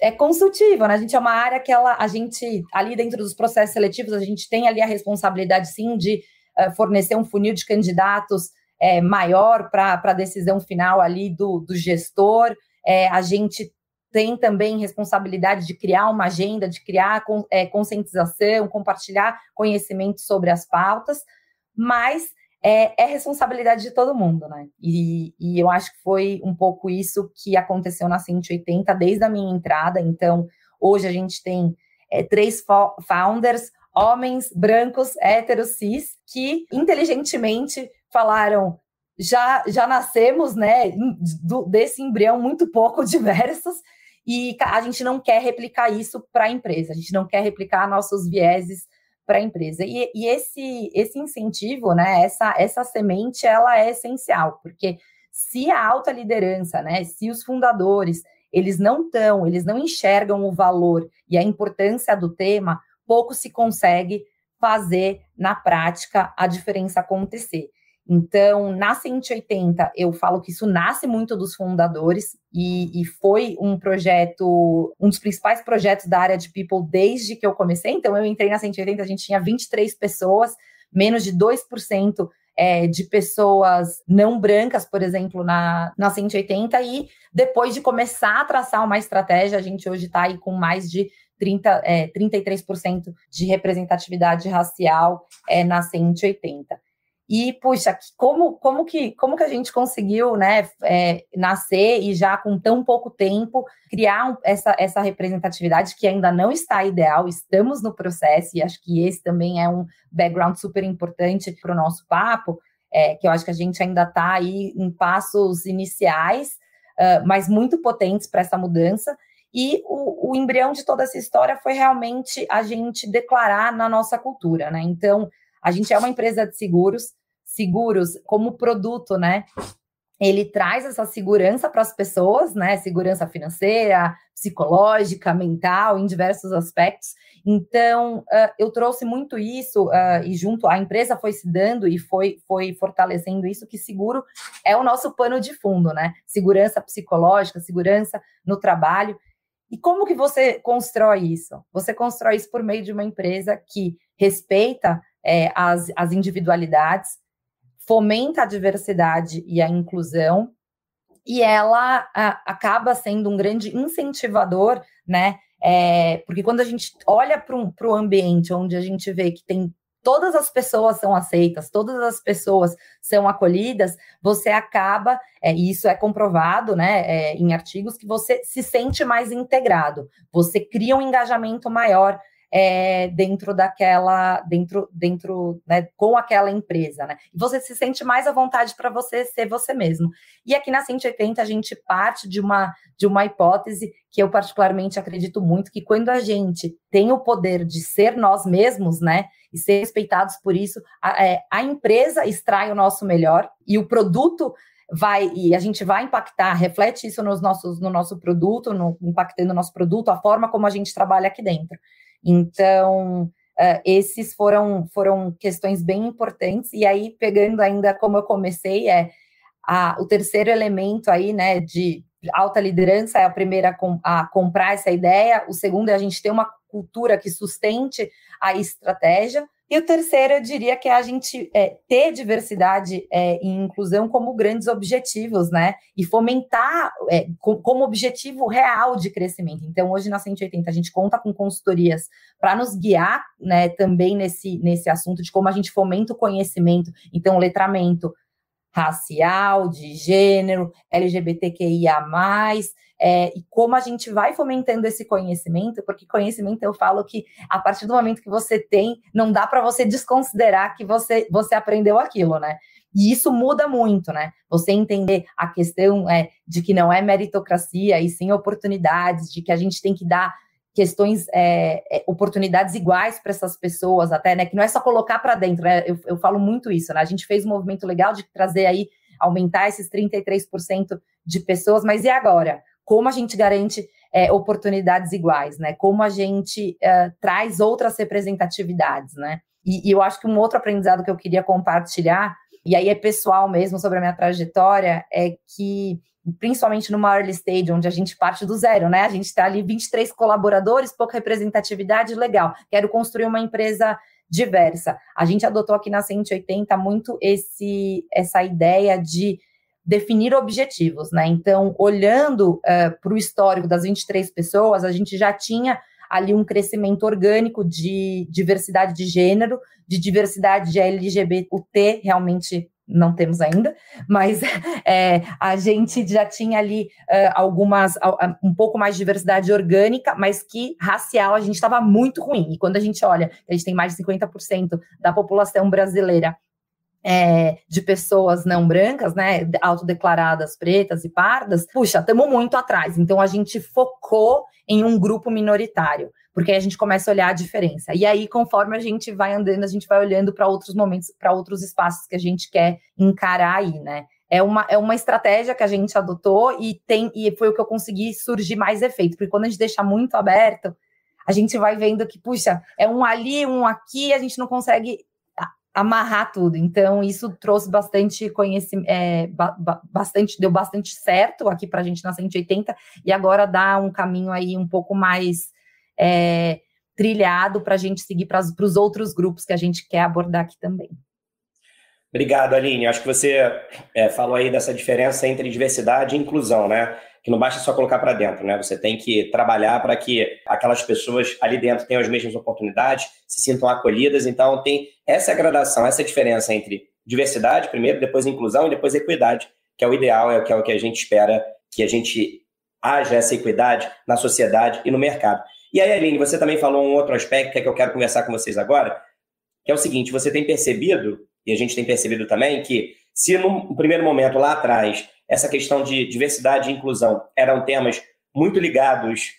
é consultiva, né? A gente é uma área que ela, a gente, ali dentro dos processos seletivos, a gente tem ali a responsabilidade, sim, de uh, fornecer um funil de candidatos é, maior para a decisão final ali do, do gestor. É, a gente tem também responsabilidade de criar uma agenda, de criar é, conscientização, compartilhar conhecimento sobre as pautas, mas é, é, responsabilidade de todo mundo, né? E, e, eu acho que foi um pouco isso que aconteceu na 180 desde a minha entrada. Então, hoje a gente tem é, três founders, homens brancos, héteros, cis, que inteligentemente falaram já já nascemos, né, do, desse embrião muito pouco diversos e a gente não quer replicar isso para a empresa, a gente não quer replicar nossos vieses para a empresa. E, e, esse esse incentivo, né, essa essa semente, ela é essencial, porque se a alta liderança, né, se os fundadores, eles não estão, eles não enxergam o valor e a importância do tema, pouco se consegue fazer na prática a diferença acontecer. Então, na 180, eu falo que isso nasce muito dos fundadores e, e, foi um projeto, um dos principais projetos da área de People desde que eu comecei. Então, eu entrei na 180, a gente tinha 23 pessoas, menos de 2% é, de pessoas não brancas, por exemplo, na, na 180, e depois de começar a traçar uma estratégia, a gente hoje está aí com mais de 30, é, 33% de representatividade racial é, na 180. E, puxa, como, como, que, como que a gente conseguiu né, é, nascer e já com tão pouco tempo criar um, essa, essa representatividade que ainda não está ideal, estamos no processo, e acho que esse também é um background super importante para o nosso papo, é, que eu acho que a gente ainda está aí em passos iniciais, uh, mas muito potentes para essa mudança. E o, o embrião de toda essa história foi realmente a gente declarar na nossa cultura, né? Então, a gente é uma empresa de seguros, seguros como produto, né? Ele traz essa segurança para as pessoas, né? Segurança financeira, psicológica, mental, em diversos aspectos. Então, uh, eu trouxe muito isso uh, e junto a empresa foi se dando e foi, foi fortalecendo isso que seguro é o nosso pano de fundo, né? Segurança psicológica, segurança no trabalho. E como que você constrói isso? Você constrói isso por meio de uma empresa que respeita é, as, as individualidades, fomenta a diversidade e a inclusão, e ela a, acaba sendo um grande incentivador, né? É, porque quando a gente olha para o ambiente onde a gente vê que tem todas as pessoas são aceitas, todas as pessoas são acolhidas, você acaba, é, e isso é comprovado né, é, em artigos, que você se sente mais integrado, você cria um engajamento maior é, dentro daquela, dentro, dentro, né, com aquela empresa, né? Você se sente mais à vontade para você ser você mesmo. E aqui na 180 a gente parte de uma, de uma hipótese que eu particularmente acredito muito, que quando a gente tem o poder de ser nós mesmos, né? E ser respeitados por isso, a, é, a empresa extrai o nosso melhor e o produto vai e a gente vai impactar, reflete isso nos nossos, no nosso produto, no, impactando o nosso produto, a forma como a gente trabalha aqui dentro. Então, uh, esses foram, foram questões bem importantes. E aí, pegando ainda como eu comecei, é a, o terceiro elemento aí, né, de alta liderança é a primeira a, com, a comprar essa ideia, o segundo é a gente ter uma cultura que sustente a estratégia, e o terceiro, eu diria que é a gente é, ter diversidade é, e inclusão como grandes objetivos, né? E fomentar é, com, como objetivo real de crescimento. Então, hoje na 180, a gente conta com consultorias para nos guiar né, também nesse, nesse assunto de como a gente fomenta o conhecimento. Então, letramento, racial, de gênero, LGBTQIA, é, e como a gente vai fomentando esse conhecimento, porque conhecimento eu falo que a partir do momento que você tem, não dá para você desconsiderar que você, você aprendeu aquilo, né? E isso muda muito, né? Você entender a questão é, de que não é meritocracia e sim oportunidades, de que a gente tem que dar questões, é, é, oportunidades iguais para essas pessoas, até, né? Que não é só colocar para dentro, né? Eu, eu falo muito isso, né? A gente fez um movimento legal de trazer aí, aumentar esses 33% de pessoas, mas e agora? Como a gente garante é, oportunidades iguais, né? Como a gente é, traz outras representatividades, né? E, e eu acho que um outro aprendizado que eu queria compartilhar, e aí é pessoal mesmo sobre a minha trajetória, é que principalmente numa early stage, onde a gente parte do zero, né? A gente está ali 23 colaboradores, pouca representatividade, legal. Quero construir uma empresa diversa. A gente adotou aqui na 180 muito esse essa ideia de definir objetivos, né? Então, olhando uh, para o histórico das 23 pessoas, a gente já tinha ali um crescimento orgânico de diversidade de gênero, de diversidade de LGBT, realmente não temos ainda, mas é, a gente já tinha ali uh, algumas, uh, um pouco mais de diversidade orgânica, mas que racial a gente estava muito ruim. E quando a gente olha, a gente tem mais de 50% da população brasileira é, de pessoas não brancas, né, autodeclaradas pretas e pardas, puxa, estamos muito atrás. Então a gente focou em um grupo minoritário porque aí a gente começa a olhar a diferença. E aí, conforme a gente vai andando, a gente vai olhando para outros momentos, para outros espaços que a gente quer encarar aí, né? É uma, é uma estratégia que a gente adotou e tem e foi o que eu consegui surgir mais efeito, porque quando a gente deixa muito aberto, a gente vai vendo que, puxa, é um ali, um aqui, a gente não consegue amarrar tudo. Então, isso trouxe bastante conhecimento, é, ba bastante, deu bastante certo aqui para a gente na 180, e agora dá um caminho aí um pouco mais é, trilhado para a gente seguir para os outros grupos que a gente quer abordar aqui também. Obrigado, Aline. Acho que você é, falou aí dessa diferença entre diversidade e inclusão, né? Que não basta só colocar para dentro, né? Você tem que trabalhar para que aquelas pessoas ali dentro tenham as mesmas oportunidades, se sintam acolhidas. Então, tem essa gradação, essa diferença entre diversidade, primeiro, depois inclusão e depois equidade, que é o ideal, é, é o que a gente espera que a gente haja essa equidade na sociedade e no mercado. E aí, Aline, você também falou um outro aspecto que, é que eu quero conversar com vocês agora, que é o seguinte: você tem percebido, e a gente tem percebido também, que se no primeiro momento lá atrás essa questão de diversidade e inclusão eram temas muito ligados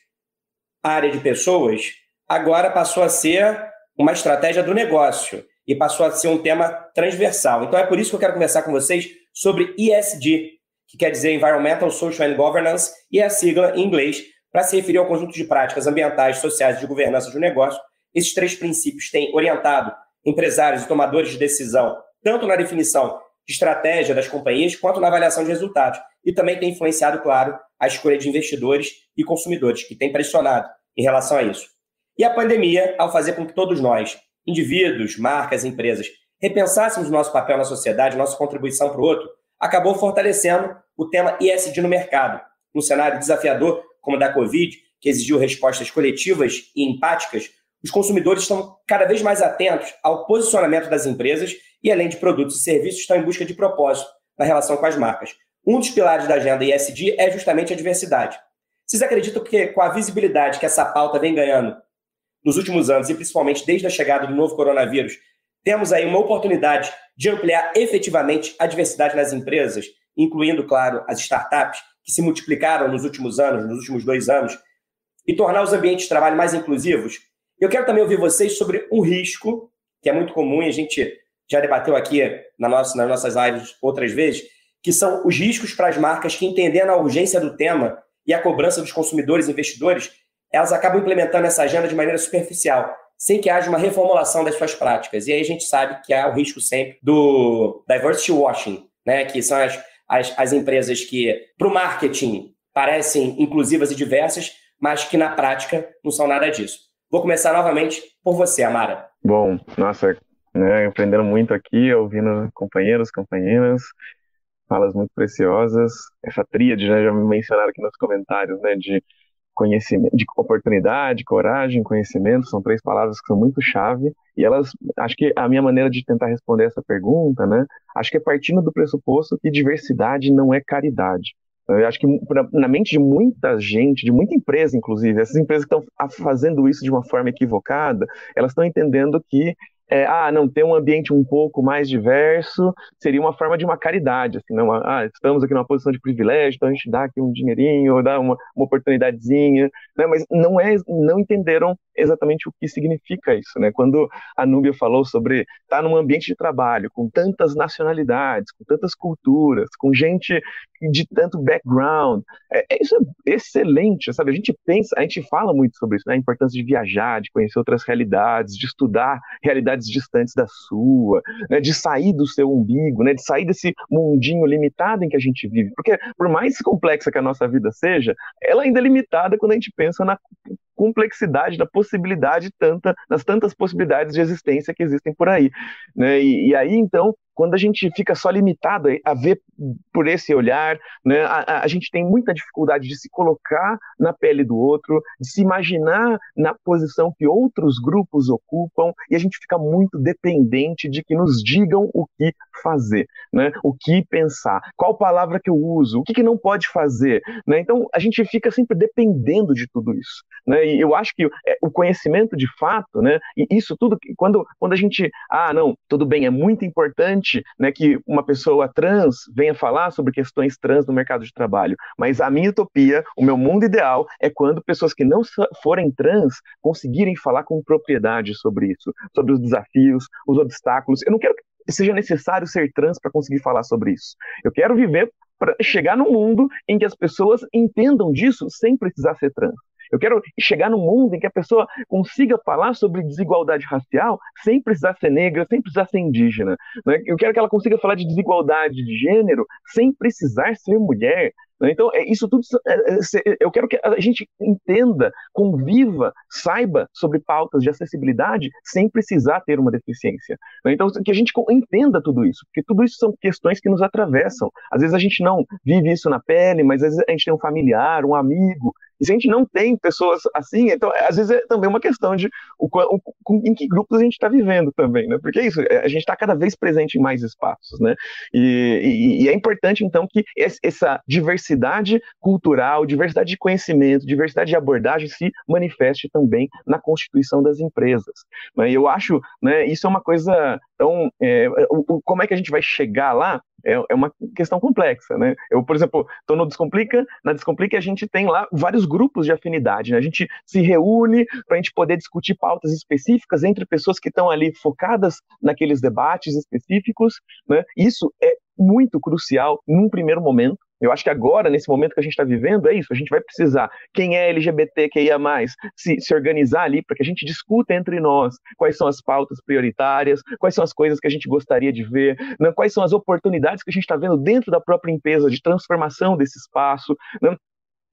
à área de pessoas, agora passou a ser uma estratégia do negócio e passou a ser um tema transversal. Então é por isso que eu quero conversar com vocês sobre ESG, que quer dizer Environmental, Social and Governance, e é a sigla em inglês para se referir ao conjunto de práticas ambientais, sociais e de governança de um negócio, esses três princípios têm orientado empresários e tomadores de decisão, tanto na definição de estratégia das companhias, quanto na avaliação de resultados. E também tem influenciado, claro, a escolha de investidores e consumidores, que tem pressionado em relação a isso. E a pandemia, ao fazer com que todos nós, indivíduos, marcas, empresas, repensássemos o nosso papel na sociedade, nossa contribuição para o outro, acabou fortalecendo o tema ISD no mercado, num cenário desafiador como a da Covid, que exigiu respostas coletivas e empáticas, os consumidores estão cada vez mais atentos ao posicionamento das empresas e, além de produtos e serviços, estão em busca de propósito na relação com as marcas. Um dos pilares da agenda ESG é justamente a diversidade. Vocês acreditam que, com a visibilidade que essa pauta vem ganhando nos últimos anos, e principalmente desde a chegada do novo coronavírus, temos aí uma oportunidade de ampliar efetivamente a diversidade nas empresas, incluindo, claro, as startups, que se multiplicaram nos últimos anos, nos últimos dois anos, e tornar os ambientes de trabalho mais inclusivos. Eu quero também ouvir vocês sobre um risco, que é muito comum e a gente já debateu aqui na nossa, nas nossas lives outras vezes, que são os riscos para as marcas que, entendendo a urgência do tema e a cobrança dos consumidores e investidores, elas acabam implementando essa agenda de maneira superficial, sem que haja uma reformulação das suas práticas. E aí a gente sabe que há o risco sempre do diversity washing, né? que são as, as, as empresas que, para o marketing, parecem inclusivas e diversas, mas que na prática não são nada disso. Vou começar novamente por você, Amara. Bom, nossa, né, aprendendo muito aqui, ouvindo companheiros, companheiras, falas muito preciosas. Essa tríade, né, já me mencionaram aqui nos comentários, né, de conhecimento, de oportunidade, coragem, conhecimento, são três palavras que são muito chave, e elas, acho que a minha maneira de tentar responder essa pergunta, né, acho que é partindo do pressuposto que diversidade não é caridade. Eu acho que na mente de muita gente, de muita empresa, inclusive, essas empresas que estão fazendo isso de uma forma equivocada, elas estão entendendo que é, ah, não, ter um ambiente um pouco mais diverso seria uma forma de uma caridade, assim, não, ah, estamos aqui numa posição de privilégio, então a gente dá aqui um dinheirinho, dá uma, uma oportunidadezinha, né, mas não é, não entenderam exatamente o que significa isso, né, quando a Núbia falou sobre estar num ambiente de trabalho com tantas nacionalidades, com tantas culturas, com gente de tanto background, é, é isso é excelente, sabe, a gente pensa, a gente fala muito sobre isso, né, a importância de viajar, de conhecer outras realidades, de estudar realidades realidades distantes da sua, né, de sair do seu umbigo, né, de sair desse mundinho limitado em que a gente vive. Porque, por mais complexa que a nossa vida seja, ela ainda é limitada quando a gente pensa na complexidade da possibilidade tanta, das tantas possibilidades de existência que existem por aí, né? E, e aí então quando a gente fica só limitado a ver por esse olhar, né, a, a, gente tem muita dificuldade de se colocar na pele do outro, de se imaginar na posição que outros grupos ocupam, e a gente fica muito dependente de que nos digam o que fazer, né, o que pensar, qual palavra que eu uso, o que, que não pode fazer. Né? Então, a gente fica sempre dependendo de tudo isso. Né? E eu acho que é, o conhecimento de fato, né, e isso tudo, quando, quando a gente, ah, não, tudo bem, é muito importante né, que uma pessoa trans venha falar sobre questões trans no mercado de trabalho, mas a minha utopia, o meu mundo ideal é quando pessoas que não forem trans conseguirem falar com propriedade sobre isso, sobre os desafios, os obstáculos. Eu não quero que seja necessário ser trans para conseguir falar sobre isso. Eu quero viver para chegar num mundo em que as pessoas entendam disso sem precisar ser trans. Eu quero chegar num mundo em que a pessoa consiga falar sobre desigualdade racial sem precisar ser negra, sem precisar ser indígena. Né? Eu quero que ela consiga falar de desigualdade de gênero sem precisar ser mulher. Né? Então, é, isso tudo. É, é, eu quero que a gente entenda, conviva, saiba sobre pautas de acessibilidade sem precisar ter uma deficiência. Né? Então, que a gente entenda tudo isso, porque tudo isso são questões que nos atravessam. Às vezes a gente não vive isso na pele, mas às vezes a gente tem um familiar, um amigo e se a gente não tem pessoas assim, então às vezes é também uma questão de o, o, em que grupos a gente está vivendo também, né? Porque é isso, é, a gente está cada vez presente em mais espaços, né? E, e, e, é importante então que essa diversidade cultural, diversidade de conhecimento, diversidade de abordagem se manifeste também na constituição das empresas. Né? E eu acho, né? Isso é uma coisa então, é, o, como é que a gente vai chegar lá? É, é uma questão complexa, né? Eu, por exemplo, estou no Descomplica, na Descomplica a gente tem lá vários grupos de afinidade, né? A gente se reúne para a gente poder discutir pautas específicas entre pessoas que estão ali focadas naqueles debates específicos, né? Isso é muito crucial num primeiro momento, eu acho que agora, nesse momento que a gente está vivendo, é isso. A gente vai precisar, quem é LGBTQIA, se, se organizar ali para que a gente discuta entre nós quais são as pautas prioritárias, quais são as coisas que a gente gostaria de ver, quais são as oportunidades que a gente está vendo dentro da própria empresa de transformação desse espaço.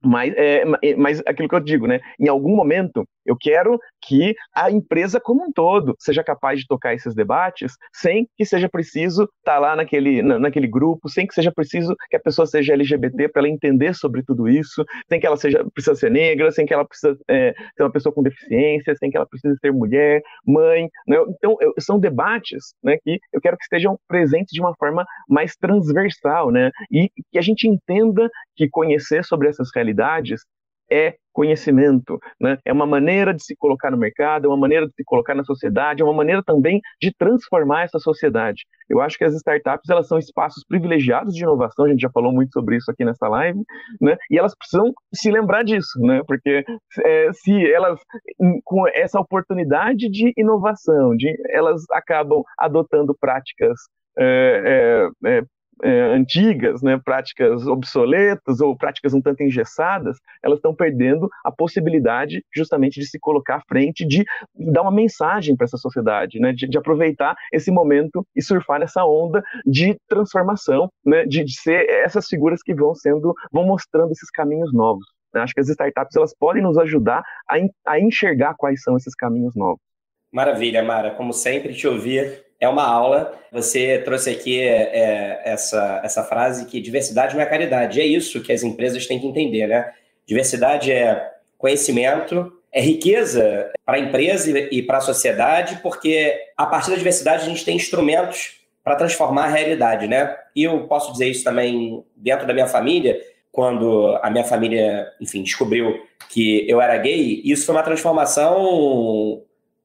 Mas, é, é, mas aquilo que eu digo, né? Em algum momento, eu quero que a empresa como um todo seja capaz de tocar esses debates sem que seja preciso estar tá lá naquele, naquele grupo, sem que seja preciso que a pessoa seja LGBT para ela entender sobre tudo isso, sem que ela seja precisa ser negra, sem que ela precisa é, ser uma pessoa com deficiência, sem que ela precise ser mulher, mãe. Né? Então, eu, são debates né, que eu quero que estejam presentes de uma forma mais transversal, né? E que a gente entenda que conhecer sobre essas realidades é conhecimento, né? é uma maneira de se colocar no mercado, é uma maneira de se colocar na sociedade, é uma maneira também de transformar essa sociedade. Eu acho que as startups elas são espaços privilegiados de inovação, a gente já falou muito sobre isso aqui nessa live, né? e elas precisam se lembrar disso, né? porque é, se elas, com essa oportunidade de inovação, de, elas acabam adotando práticas é, é, é antigas, né, práticas obsoletas ou práticas um tanto engessadas, elas estão perdendo a possibilidade justamente de se colocar à frente, de dar uma mensagem para essa sociedade, né, de, de, aproveitar esse momento e surfar nessa onda de transformação, né, de, de ser essas figuras que vão sendo, vão mostrando esses caminhos novos. Acho que as startups elas podem nos ajudar a, a enxergar quais são esses caminhos novos. Maravilha, Mara. Como sempre, te ouvir é uma aula. Você trouxe aqui é, essa, essa frase que diversidade não é caridade. É isso que as empresas têm que entender, né? Diversidade é conhecimento, é riqueza para a empresa e para a sociedade, porque a partir da diversidade a gente tem instrumentos para transformar a realidade, né? E eu posso dizer isso também dentro da minha família quando a minha família, enfim, descobriu que eu era gay, isso foi uma transformação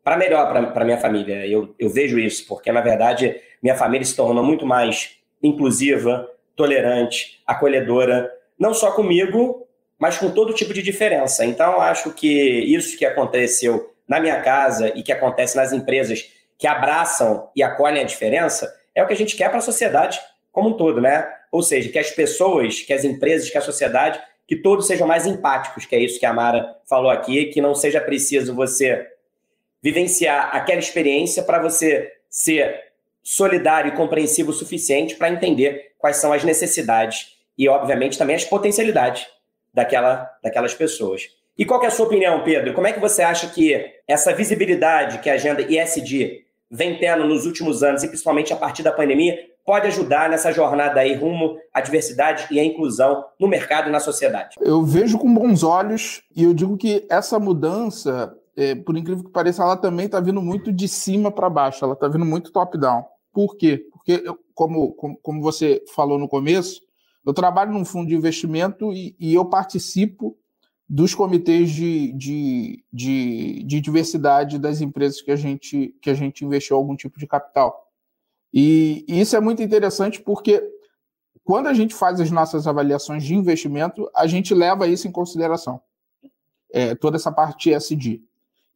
para melhor para minha família. Eu, eu vejo isso, porque na verdade minha família se tornou muito mais inclusiva, tolerante, acolhedora, não só comigo, mas com todo tipo de diferença. Então, acho que isso que aconteceu na minha casa e que acontece nas empresas que abraçam e acolhem a diferença é o que a gente quer para a sociedade como um todo, né? Ou seja, que as pessoas, que as empresas, que a sociedade, que todos sejam mais empáticos, que é isso que a Mara falou aqui, que não seja preciso você vivenciar aquela experiência para você ser solidário e compreensivo o suficiente para entender quais são as necessidades e, obviamente, também as potencialidades daquela, daquelas pessoas. E qual é a sua opinião, Pedro? Como é que você acha que essa visibilidade que a agenda ISD vem tendo nos últimos anos, e principalmente a partir da pandemia, pode ajudar nessa jornada aí rumo à diversidade e à inclusão no mercado e na sociedade? Eu vejo com bons olhos e eu digo que essa mudança, é, por incrível que pareça, ela também está vindo muito de cima para baixo, ela está vindo muito top-down. Por quê? Porque, eu, como, como, como, você falou no começo, eu trabalho num fundo de investimento e, e eu participo dos comitês de, de, de, de, diversidade das empresas que a, gente, que a gente investiu algum tipo de capital. E, e isso é muito interessante porque quando a gente faz as nossas avaliações de investimento, a gente leva isso em consideração. É, toda essa parte ESG.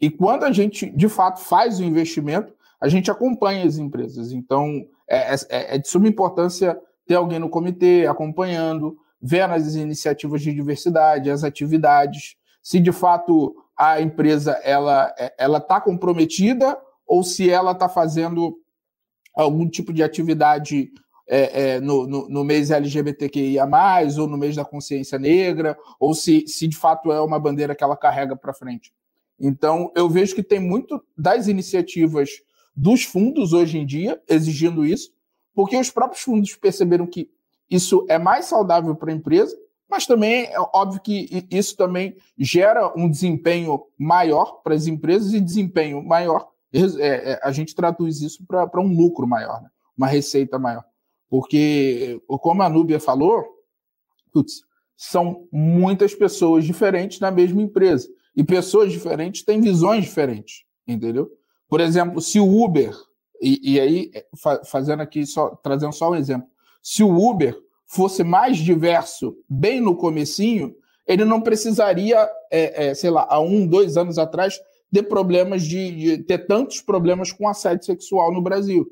E quando a gente, de fato, faz o investimento, a gente acompanha as empresas. Então, é, é, é de suma importância ter alguém no comitê acompanhando, vendo as iniciativas de diversidade, as atividades, se de fato a empresa ela ela está comprometida ou se ela está fazendo algum tipo de atividade é, é, no, no, no, mês LGBTQIA, ou no mês da consciência negra, ou se, se de fato é uma bandeira que ela carrega para frente. Então, eu vejo que tem muito das iniciativas dos fundos hoje em dia exigindo isso, porque os próprios fundos perceberam que isso é mais saudável para a empresa, mas também é óbvio que isso também gera um desempenho maior para as empresas e desempenho maior é, é, a gente traduz isso para um lucro maior, né? uma receita maior. Porque, como a Núbia falou, putz, são muitas pessoas diferentes na mesma empresa. E pessoas diferentes têm visões diferentes, entendeu? Por exemplo, se o Uber, e, e aí fazendo aqui só, trazendo só um exemplo, se o Uber fosse mais diverso bem no comecinho, ele não precisaria, é, é, sei lá, há um, dois anos atrás, ter problemas de, de, ter tantos problemas com assédio sexual no Brasil.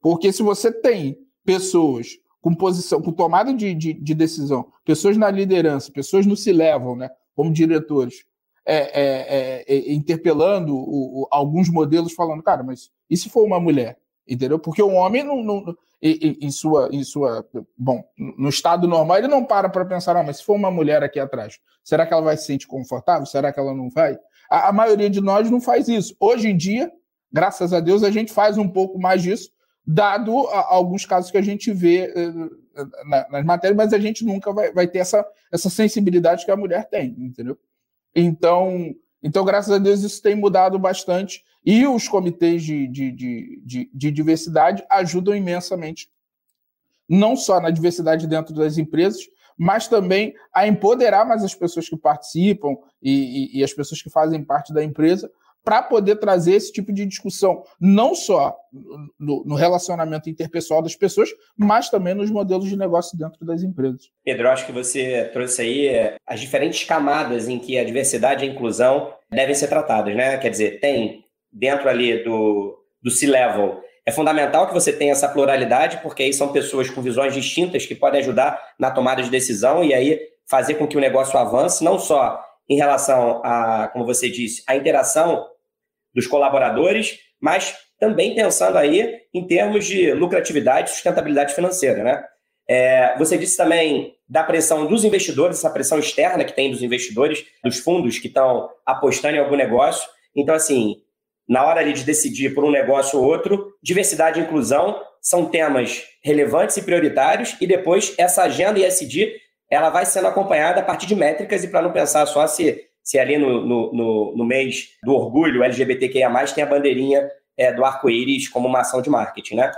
Porque se você tem pessoas com posição, com tomada de, de, de decisão, pessoas na liderança, pessoas no se levam, né, como diretores, é, é, é, é, interpelando o, o, alguns modelos, falando, cara, mas e se for uma mulher? Entendeu? Porque o homem, não, não em, sua, em sua. Bom, no estado normal, ele não para para pensar, ah, mas se for uma mulher aqui atrás, será que ela vai se sentir confortável? Será que ela não vai? A, a maioria de nós não faz isso. Hoje em dia, graças a Deus, a gente faz um pouco mais disso, dado alguns casos que a gente vê na, nas matérias, mas a gente nunca vai, vai ter essa, essa sensibilidade que a mulher tem, entendeu? Então, então, graças a Deus, isso tem mudado bastante. E os comitês de, de, de, de, de diversidade ajudam imensamente, não só na diversidade dentro das empresas, mas também a empoderar mais as pessoas que participam e, e, e as pessoas que fazem parte da empresa para poder trazer esse tipo de discussão, não só no, no, relacionamento interpessoal das pessoas, mas também nos modelos de negócio dentro das empresas. Pedro, acho que você trouxe aí é, as diferentes camadas em que a diversidade e a inclusão devem ser tratadas, né? Quer dizer, tem dentro ali do, do C-level é fundamental que você tenha essa pluralidade, porque aí são pessoas com visões distintas que podem ajudar na tomada de decisão e aí fazer com que o negócio avance, não só em relação a, como você disse, a interação dos colaboradores, mas também pensando aí em termos de lucratividade e sustentabilidade financeira, né? É, você disse também da pressão dos investidores, essa pressão externa que tem dos investidores, dos fundos que estão apostando em algum negócio. Então, assim, na hora de decidir por um negócio ou outro, diversidade e inclusão são temas relevantes e prioritários, e depois essa agenda ISD ela vai sendo acompanhada a partir de métricas, e para não pensar só se, se ali no, no, no, no mês do orgulho LGBTQIA, tem a bandeirinha é, do arco-íris como uma ação de marketing, né?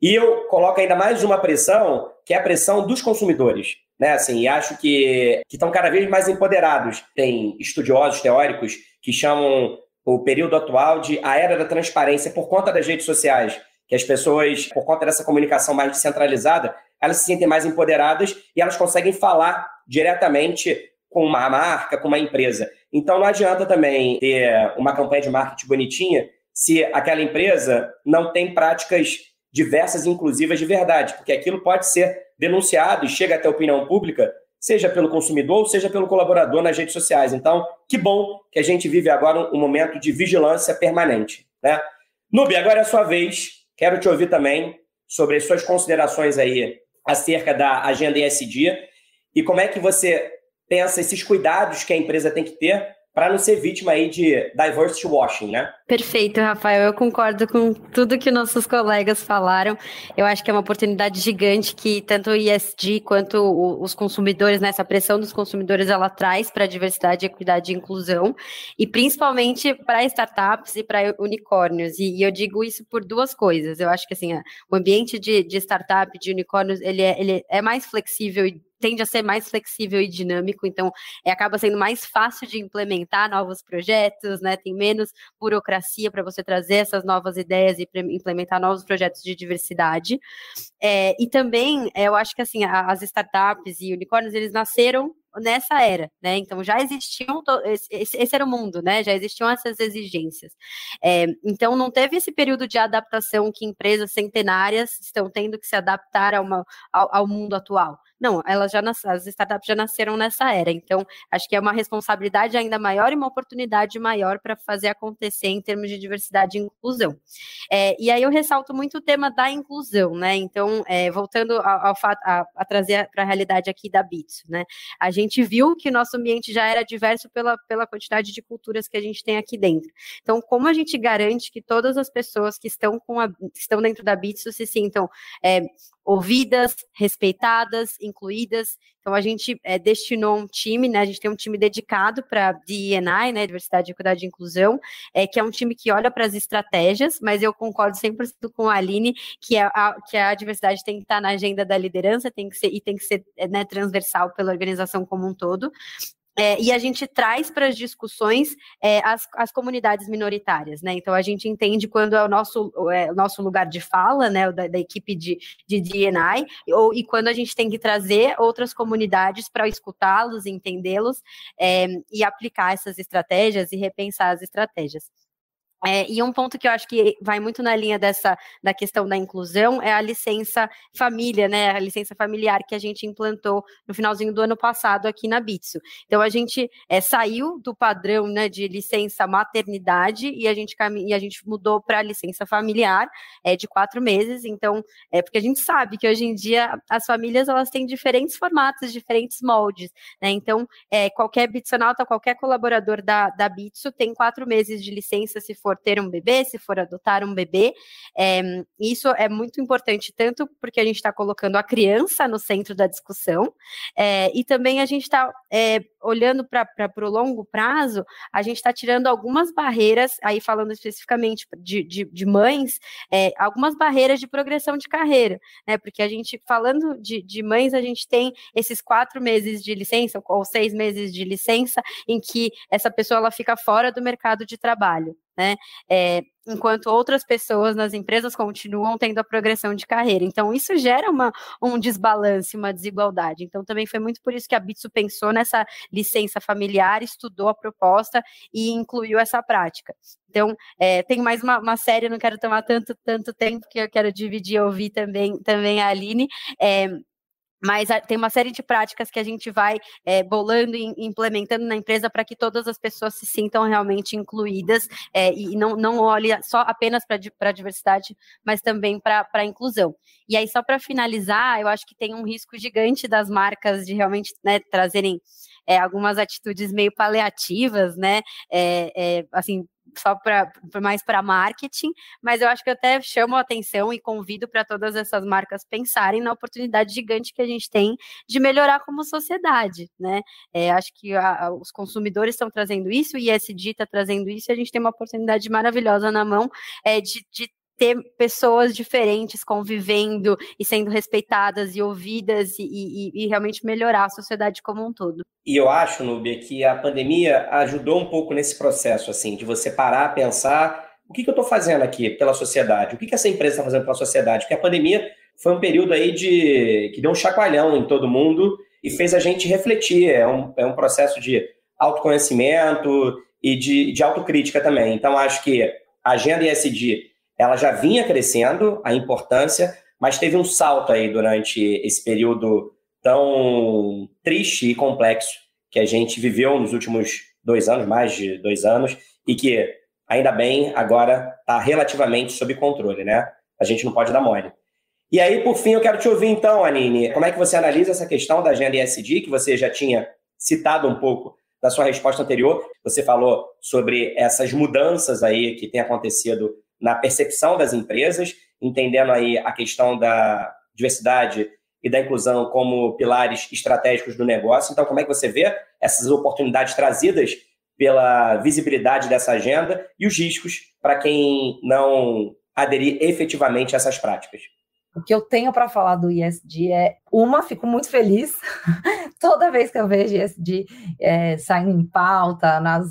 E eu coloco ainda mais uma pressão, que é a pressão dos consumidores. Né, assim, e acho que estão cada vez mais empoderados. Tem estudiosos teóricos que chamam o período atual de a era da transparência por conta das redes sociais, que as pessoas, por conta dessa comunicação mais descentralizada, elas se sentem mais empoderadas e elas conseguem falar diretamente com uma marca, com uma empresa. Então não adianta também ter uma campanha de marketing bonitinha se aquela empresa não tem práticas diversas e inclusivas de verdade, porque aquilo pode ser denunciado e chega até a opinião pública, seja pelo consumidor seja pelo colaborador nas redes sociais. Então, que bom que a gente vive agora um momento de vigilância permanente. Né? Nubi, agora é a sua vez. Quero te ouvir também sobre as suas considerações aí acerca da agenda ESG e como é que você pensa esses cuidados que a empresa tem que ter para não ser vítima aí de diversity washing, né? Perfeito, Rafael. Eu concordo com tudo que nossos colegas falaram. Eu acho que é uma oportunidade gigante que tanto o ESG quanto os consumidores, né, essa pressão dos consumidores, ela traz para a diversidade, equidade e inclusão, e principalmente para startups e para unicórnios. E, e, eu digo isso por duas coisas. Eu acho que assim, o ambiente de, de startup, de unicórnios, ele é, ele é mais flexível e tende a ser mais flexível e dinâmico, então é, acaba sendo mais fácil de implementar novos projetos, né? Tem menos burocracia para você trazer essas novas ideias e implementar novos projetos de diversidade. É, e também, é, eu acho que assim, as startups e unicórnios, eles nasceram nessa era, né? Então já existiam esse, esse, era o mundo, né? Já existiam essas exigências. É, então não teve esse período de adaptação que empresas centenárias estão tendo que se adaptar a uma, ao, ao mundo atual. Não, elas já nas, as startups já nasceram nessa era. Então, acho que é uma responsabilidade ainda maior e uma oportunidade maior para fazer acontecer em termos de diversidade e inclusão. É, e aí eu ressalto muito o tema da inclusão, né? Então, é, voltando ao, ao fato, a, a trazer para a realidade aqui da Bits, né? A gente viu que nosso ambiente já era diverso pela, pela quantidade de culturas que a gente tem aqui dentro. Então, como a gente garante que todas as pessoas que estão com a, estão dentro da Bits se sintam é, ouvidas, respeitadas, incluídas. Então a gente é, destinou um time, né? A gente tem um time dedicado para DEI, né? Diversidade, Equidade e Inclusão, é, que é um time que olha para as estratégias, mas eu concordo 100% com a Aline que a, que a diversidade tem que estar na agenda da liderança, tem que ser e tem que ser né, transversal pela organização como um todo. É, e a gente traz para as discussões é, as, as comunidades minoritárias, né? Então a gente entende quando é o nosso, é, o nosso lugar de fala, né? Da, da equipe de, de DNI, ou, e quando a gente tem que trazer outras comunidades para escutá-los, entendê-los é, e aplicar essas estratégias e repensar as estratégias. É, e um ponto que eu acho que vai muito na linha dessa da questão da inclusão é a licença família, né? A licença familiar que a gente implantou no finalzinho do ano passado aqui na Bitso. Então a gente é, saiu do padrão né, de licença maternidade e a gente, e a gente mudou para licença familiar é, de quatro meses. Então, é porque a gente sabe que hoje em dia as famílias elas têm diferentes formatos, diferentes moldes. Né? Então, é, qualquer Bitsonauta, qualquer colaborador da, da Bitso tem quatro meses de licença se for for ter um bebê, se for adotar um bebê. É, isso é muito importante, tanto porque a gente está colocando a criança no centro da discussão, é, e também a gente está é, olhando para o longo prazo, a gente está tirando algumas barreiras, aí falando especificamente de, de, de mães, algumas barreiras de progressão de carreira, né? Porque a gente, falando de, de mães, a gente tem esses quatro meses de licença, ou seis meses de licença, em que essa pessoa ela fica fora do mercado de trabalho. Né? É, enquanto outras pessoas nas empresas continuam tendo a progressão de carreira. Então, isso gera uma, um desbalance, uma desigualdade. Então, também foi muito por isso que a Bitsu pensou nessa licença familiar, estudou a proposta e incluiu essa prática. Então, é, tem mais uma, uma, série, não quero tomar tanto, tanto tempo, que eu quero dividir e ouvir também, também a Aline. É, mas tem uma série de práticas que a gente vai é, bolando e implementando na empresa para que todas as pessoas se sintam realmente incluídas é, e não, não olhe só apenas para a diversidade, mas também para a inclusão. E aí, só para finalizar, eu acho que tem um risco gigante das marcas de realmente né, trazerem é, algumas atitudes meio paliativas, né? assim, só para mais para marketing, mas eu acho que eu até chamo a atenção e convido para todas essas marcas pensarem na oportunidade gigante que a gente tem de melhorar como sociedade, né? É, acho que a, a, os consumidores estão trazendo isso, o ISD está trazendo isso, e a gente tem uma oportunidade maravilhosa na mão é, de, de ter pessoas diferentes convivendo e sendo respeitadas e ouvidas e, e, e, realmente melhorar a sociedade como um todo. E eu acho, Nubia, que a pandemia ajudou um pouco nesse processo, assim, de você parar, pensar o que, que eu estou fazendo aqui pela sociedade, o que, que essa empresa está fazendo pela sociedade, porque a pandemia foi um período aí de que deu um chacoalhão em todo mundo e fez a gente refletir, é um, é um processo de autoconhecimento e de, de autocrítica também. Então, acho que a agenda ESG ela já vinha crescendo, a importância, mas teve um salto aí durante esse período tão triste e complexo que a gente viveu nos últimos dois anos, mais de dois anos, e que, ainda bem, agora está relativamente sob controle, né? A gente não pode dar mole. E aí, por fim, eu quero te ouvir então, Anine, como é que você analisa essa questão da agenda ESG, que você já tinha citado um pouco na sua resposta anterior. Você falou sobre essas mudanças aí que têm acontecido na percepção das empresas, entendendo aí a questão da diversidade e da inclusão como pilares estratégicos do negócio. Então, como é que você vê essas oportunidades trazidas pela visibilidade dessa agenda e os riscos para quem não aderir efetivamente a essas práticas? O que eu tenho para falar do ISD é, uma, fico muito feliz toda vez que eu vejo ISD é, saindo em pauta, nas,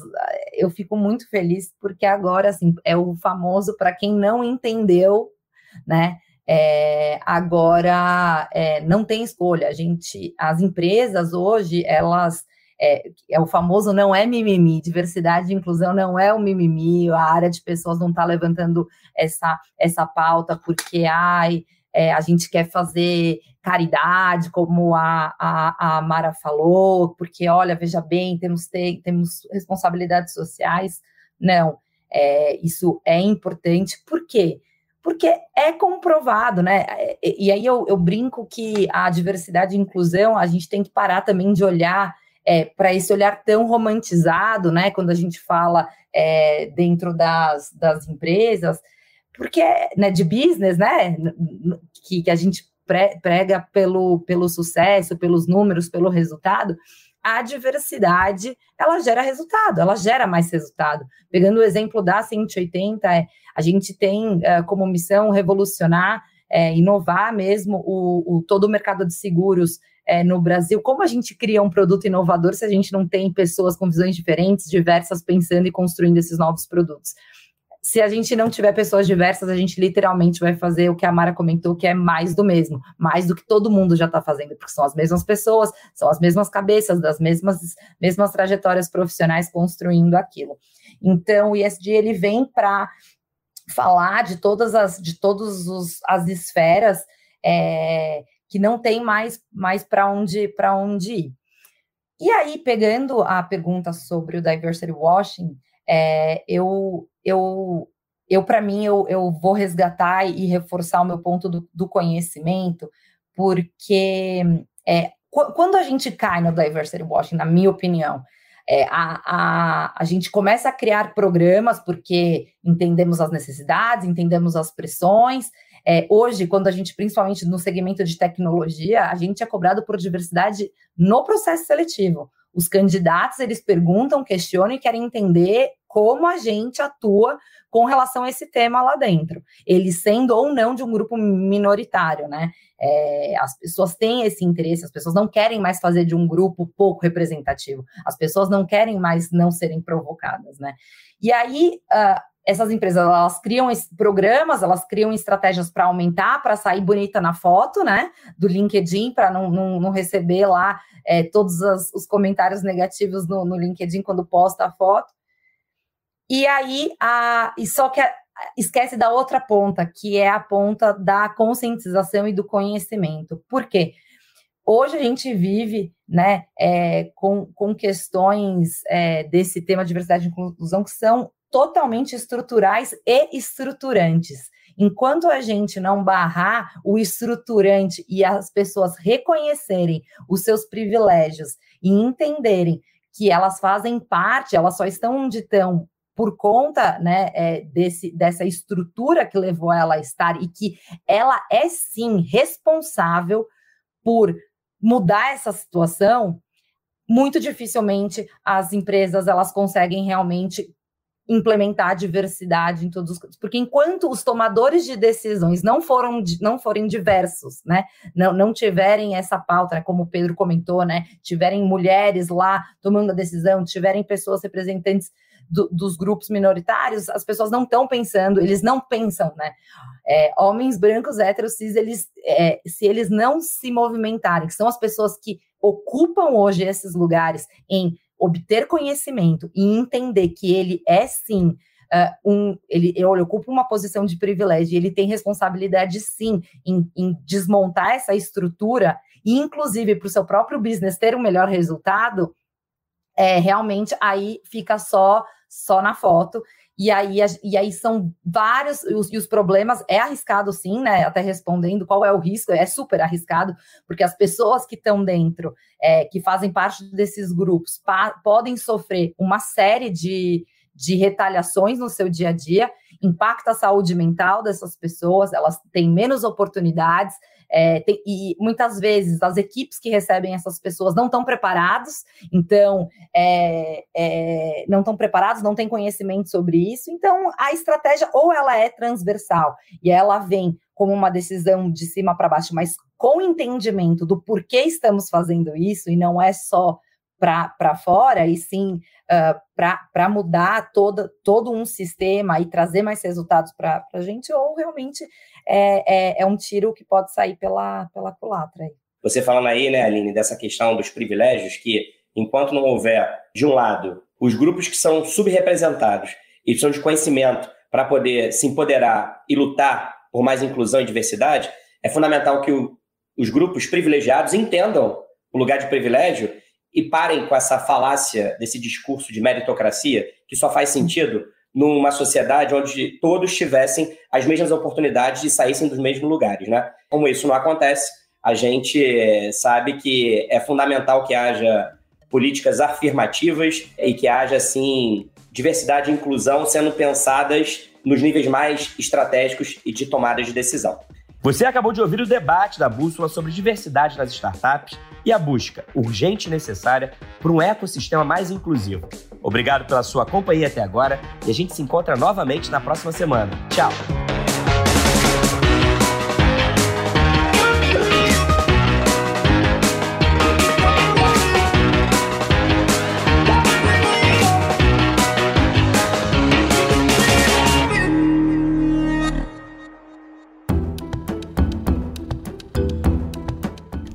eu fico muito feliz porque agora, assim, é o famoso para quem não entendeu, né? É, agora é, não tem escolha. A gente, as empresas hoje, elas é, é, o famoso não é mimimi, diversidade e inclusão não é o mimimi, a área de pessoas não está levantando essa, essa pauta porque ai, é, a gente quer fazer caridade, como a, a, a, Mara falou, porque, olha, veja bem, temos, ter, temos responsabilidades sociais. Não, é, isso é importante. Por quê? Porque é comprovado, né? E, e aí eu, eu, brinco que a diversidade e inclusão, a gente tem que parar também de olhar é, para esse olhar tão romantizado, né? Quando a gente fala é, dentro das, das empresas, porque né, de business, né, que, que a gente prega pelo, pelo sucesso, pelos números, pelo resultado, a diversidade, ela gera resultado, ela gera mais resultado. Pegando o exemplo da 180, é, a gente tem é, como missão revolucionar, é, inovar mesmo o, o, todo o mercado de seguros é, no Brasil. Como a gente cria um produto inovador se a gente não tem pessoas com visões diferentes, diversas, pensando e construindo esses novos produtos? Se a gente não tiver pessoas diversas, a gente literalmente vai fazer o que a Mara comentou, que é mais do mesmo, mais do que todo mundo já está fazendo, porque são as mesmas pessoas, são as mesmas cabeças, das mesmas, mesmas trajetórias profissionais construindo aquilo. Então, o ISD ele vem para falar de todas as de todas as esferas é, que não tem mais mais para onde para onde ir. E aí, pegando a pergunta sobre o diversity washing, é, eu, eu, eu para mim, eu, eu vou resgatar e reforçar o meu ponto do, do conhecimento, porque é, quando a gente cai no diversity washing, na minha opinião, é, a, a, a gente começa a criar programas porque entendemos as necessidades, entendemos as pressões. É, hoje, quando a gente, principalmente no segmento de tecnologia, a gente é cobrado por diversidade no processo seletivo. Os candidatos, eles perguntam, questionam e querem entender como a gente atua com relação a esse tema lá dentro, eles sendo ou não de um grupo minoritário, né? É, as pessoas têm esse interesse, as pessoas não querem mais fazer de um grupo pouco representativo, as pessoas não querem mais não serem provocadas, né? E aí, uh, essas empresas elas criam programas, elas criam estratégias para aumentar, para sair bonita na foto, né? Do LinkedIn, para não, não, não, receber lá é, todos as, os comentários negativos no, no, LinkedIn quando posta a foto. E aí, a, e só que a, esquece da outra ponta, que é a ponta da conscientização e do conhecimento. Por quê? Hoje a gente vive né, é, com, com questões é, desse tema diversidade e inclusão que são totalmente estruturais e estruturantes. Enquanto a gente não barrar o estruturante e as pessoas reconhecerem os seus privilégios e entenderem que elas fazem parte, elas só estão onde estão por conta né, é, desse, dessa estrutura que levou ela a estar e que ela é sim responsável por mudar essa situação, muito dificilmente as empresas elas conseguem realmente implementar a diversidade em todos os porque enquanto os tomadores de decisões não foram não forem diversos, né, não, não tiverem essa pauta, né, como o Pedro comentou, né, tiverem mulheres lá tomando a decisão, tiverem pessoas representantes do, dos grupos minoritários, as pessoas não estão pensando, eles não pensam, né? É, homens brancos, héteros, cis, eles, é, se eles não se movimentarem, que são as pessoas que ocupam hoje esses lugares em obter conhecimento e entender que ele é sim Uh, um, ele, ele ocupa uma posição de privilégio, ele tem responsabilidade sim em, em desmontar essa estrutura e, inclusive, para o seu próprio business ter um melhor resultado, é, realmente aí fica só só na foto. E aí, e aí são vários, os, e os problemas, é arriscado sim, né? Até respondendo qual é o risco, é super arriscado, porque as pessoas que estão dentro, é, que fazem parte desses grupos, podem sofrer uma série de, de retaliações no seu dia a dia, impacta a saúde mental dessas pessoas, elas têm menos oportunidades, é, tem, e muitas vezes as equipes que recebem essas pessoas não estão preparados, então é, é, não estão preparados, não têm conhecimento sobre isso. Então a estratégia ou ela é transversal e ela vem como uma decisão de cima para baixo, mas com entendimento do porquê estamos fazendo isso e não é só para fora, e sim uh, para mudar toda, todo um sistema e trazer mais resultados para a gente, ou realmente é, é, é, um tiro que pode sair pela, pela culatra. Você falando aí, né, Aline, dessa questão dos privilégios, que enquanto não houver, de um lado, os grupos que são subrepresentados e precisam de conhecimento para poder se empoderar e lutar por mais inclusão e diversidade, é fundamental que o, os grupos privilegiados entendam o lugar de privilégio e parem com essa falácia desse discurso de meritocracia, que só faz sentido numa sociedade onde todos tivessem as mesmas oportunidades e saíssem dos mesmos lugares, né? Como isso não acontece, a gente eh, sabe que é fundamental que haja políticas afirmativas e que haja, assim, diversidade e inclusão sendo pensadas nos níveis mais estratégicos e de tomada de decisão. Você acabou de ouvir o debate da Bússola sobre diversidade nas startups e a busca urgente e necessária por um ecossistema mais inclusivo. Obrigado pela sua companhia até agora e a gente se encontra novamente na próxima semana. Tchau!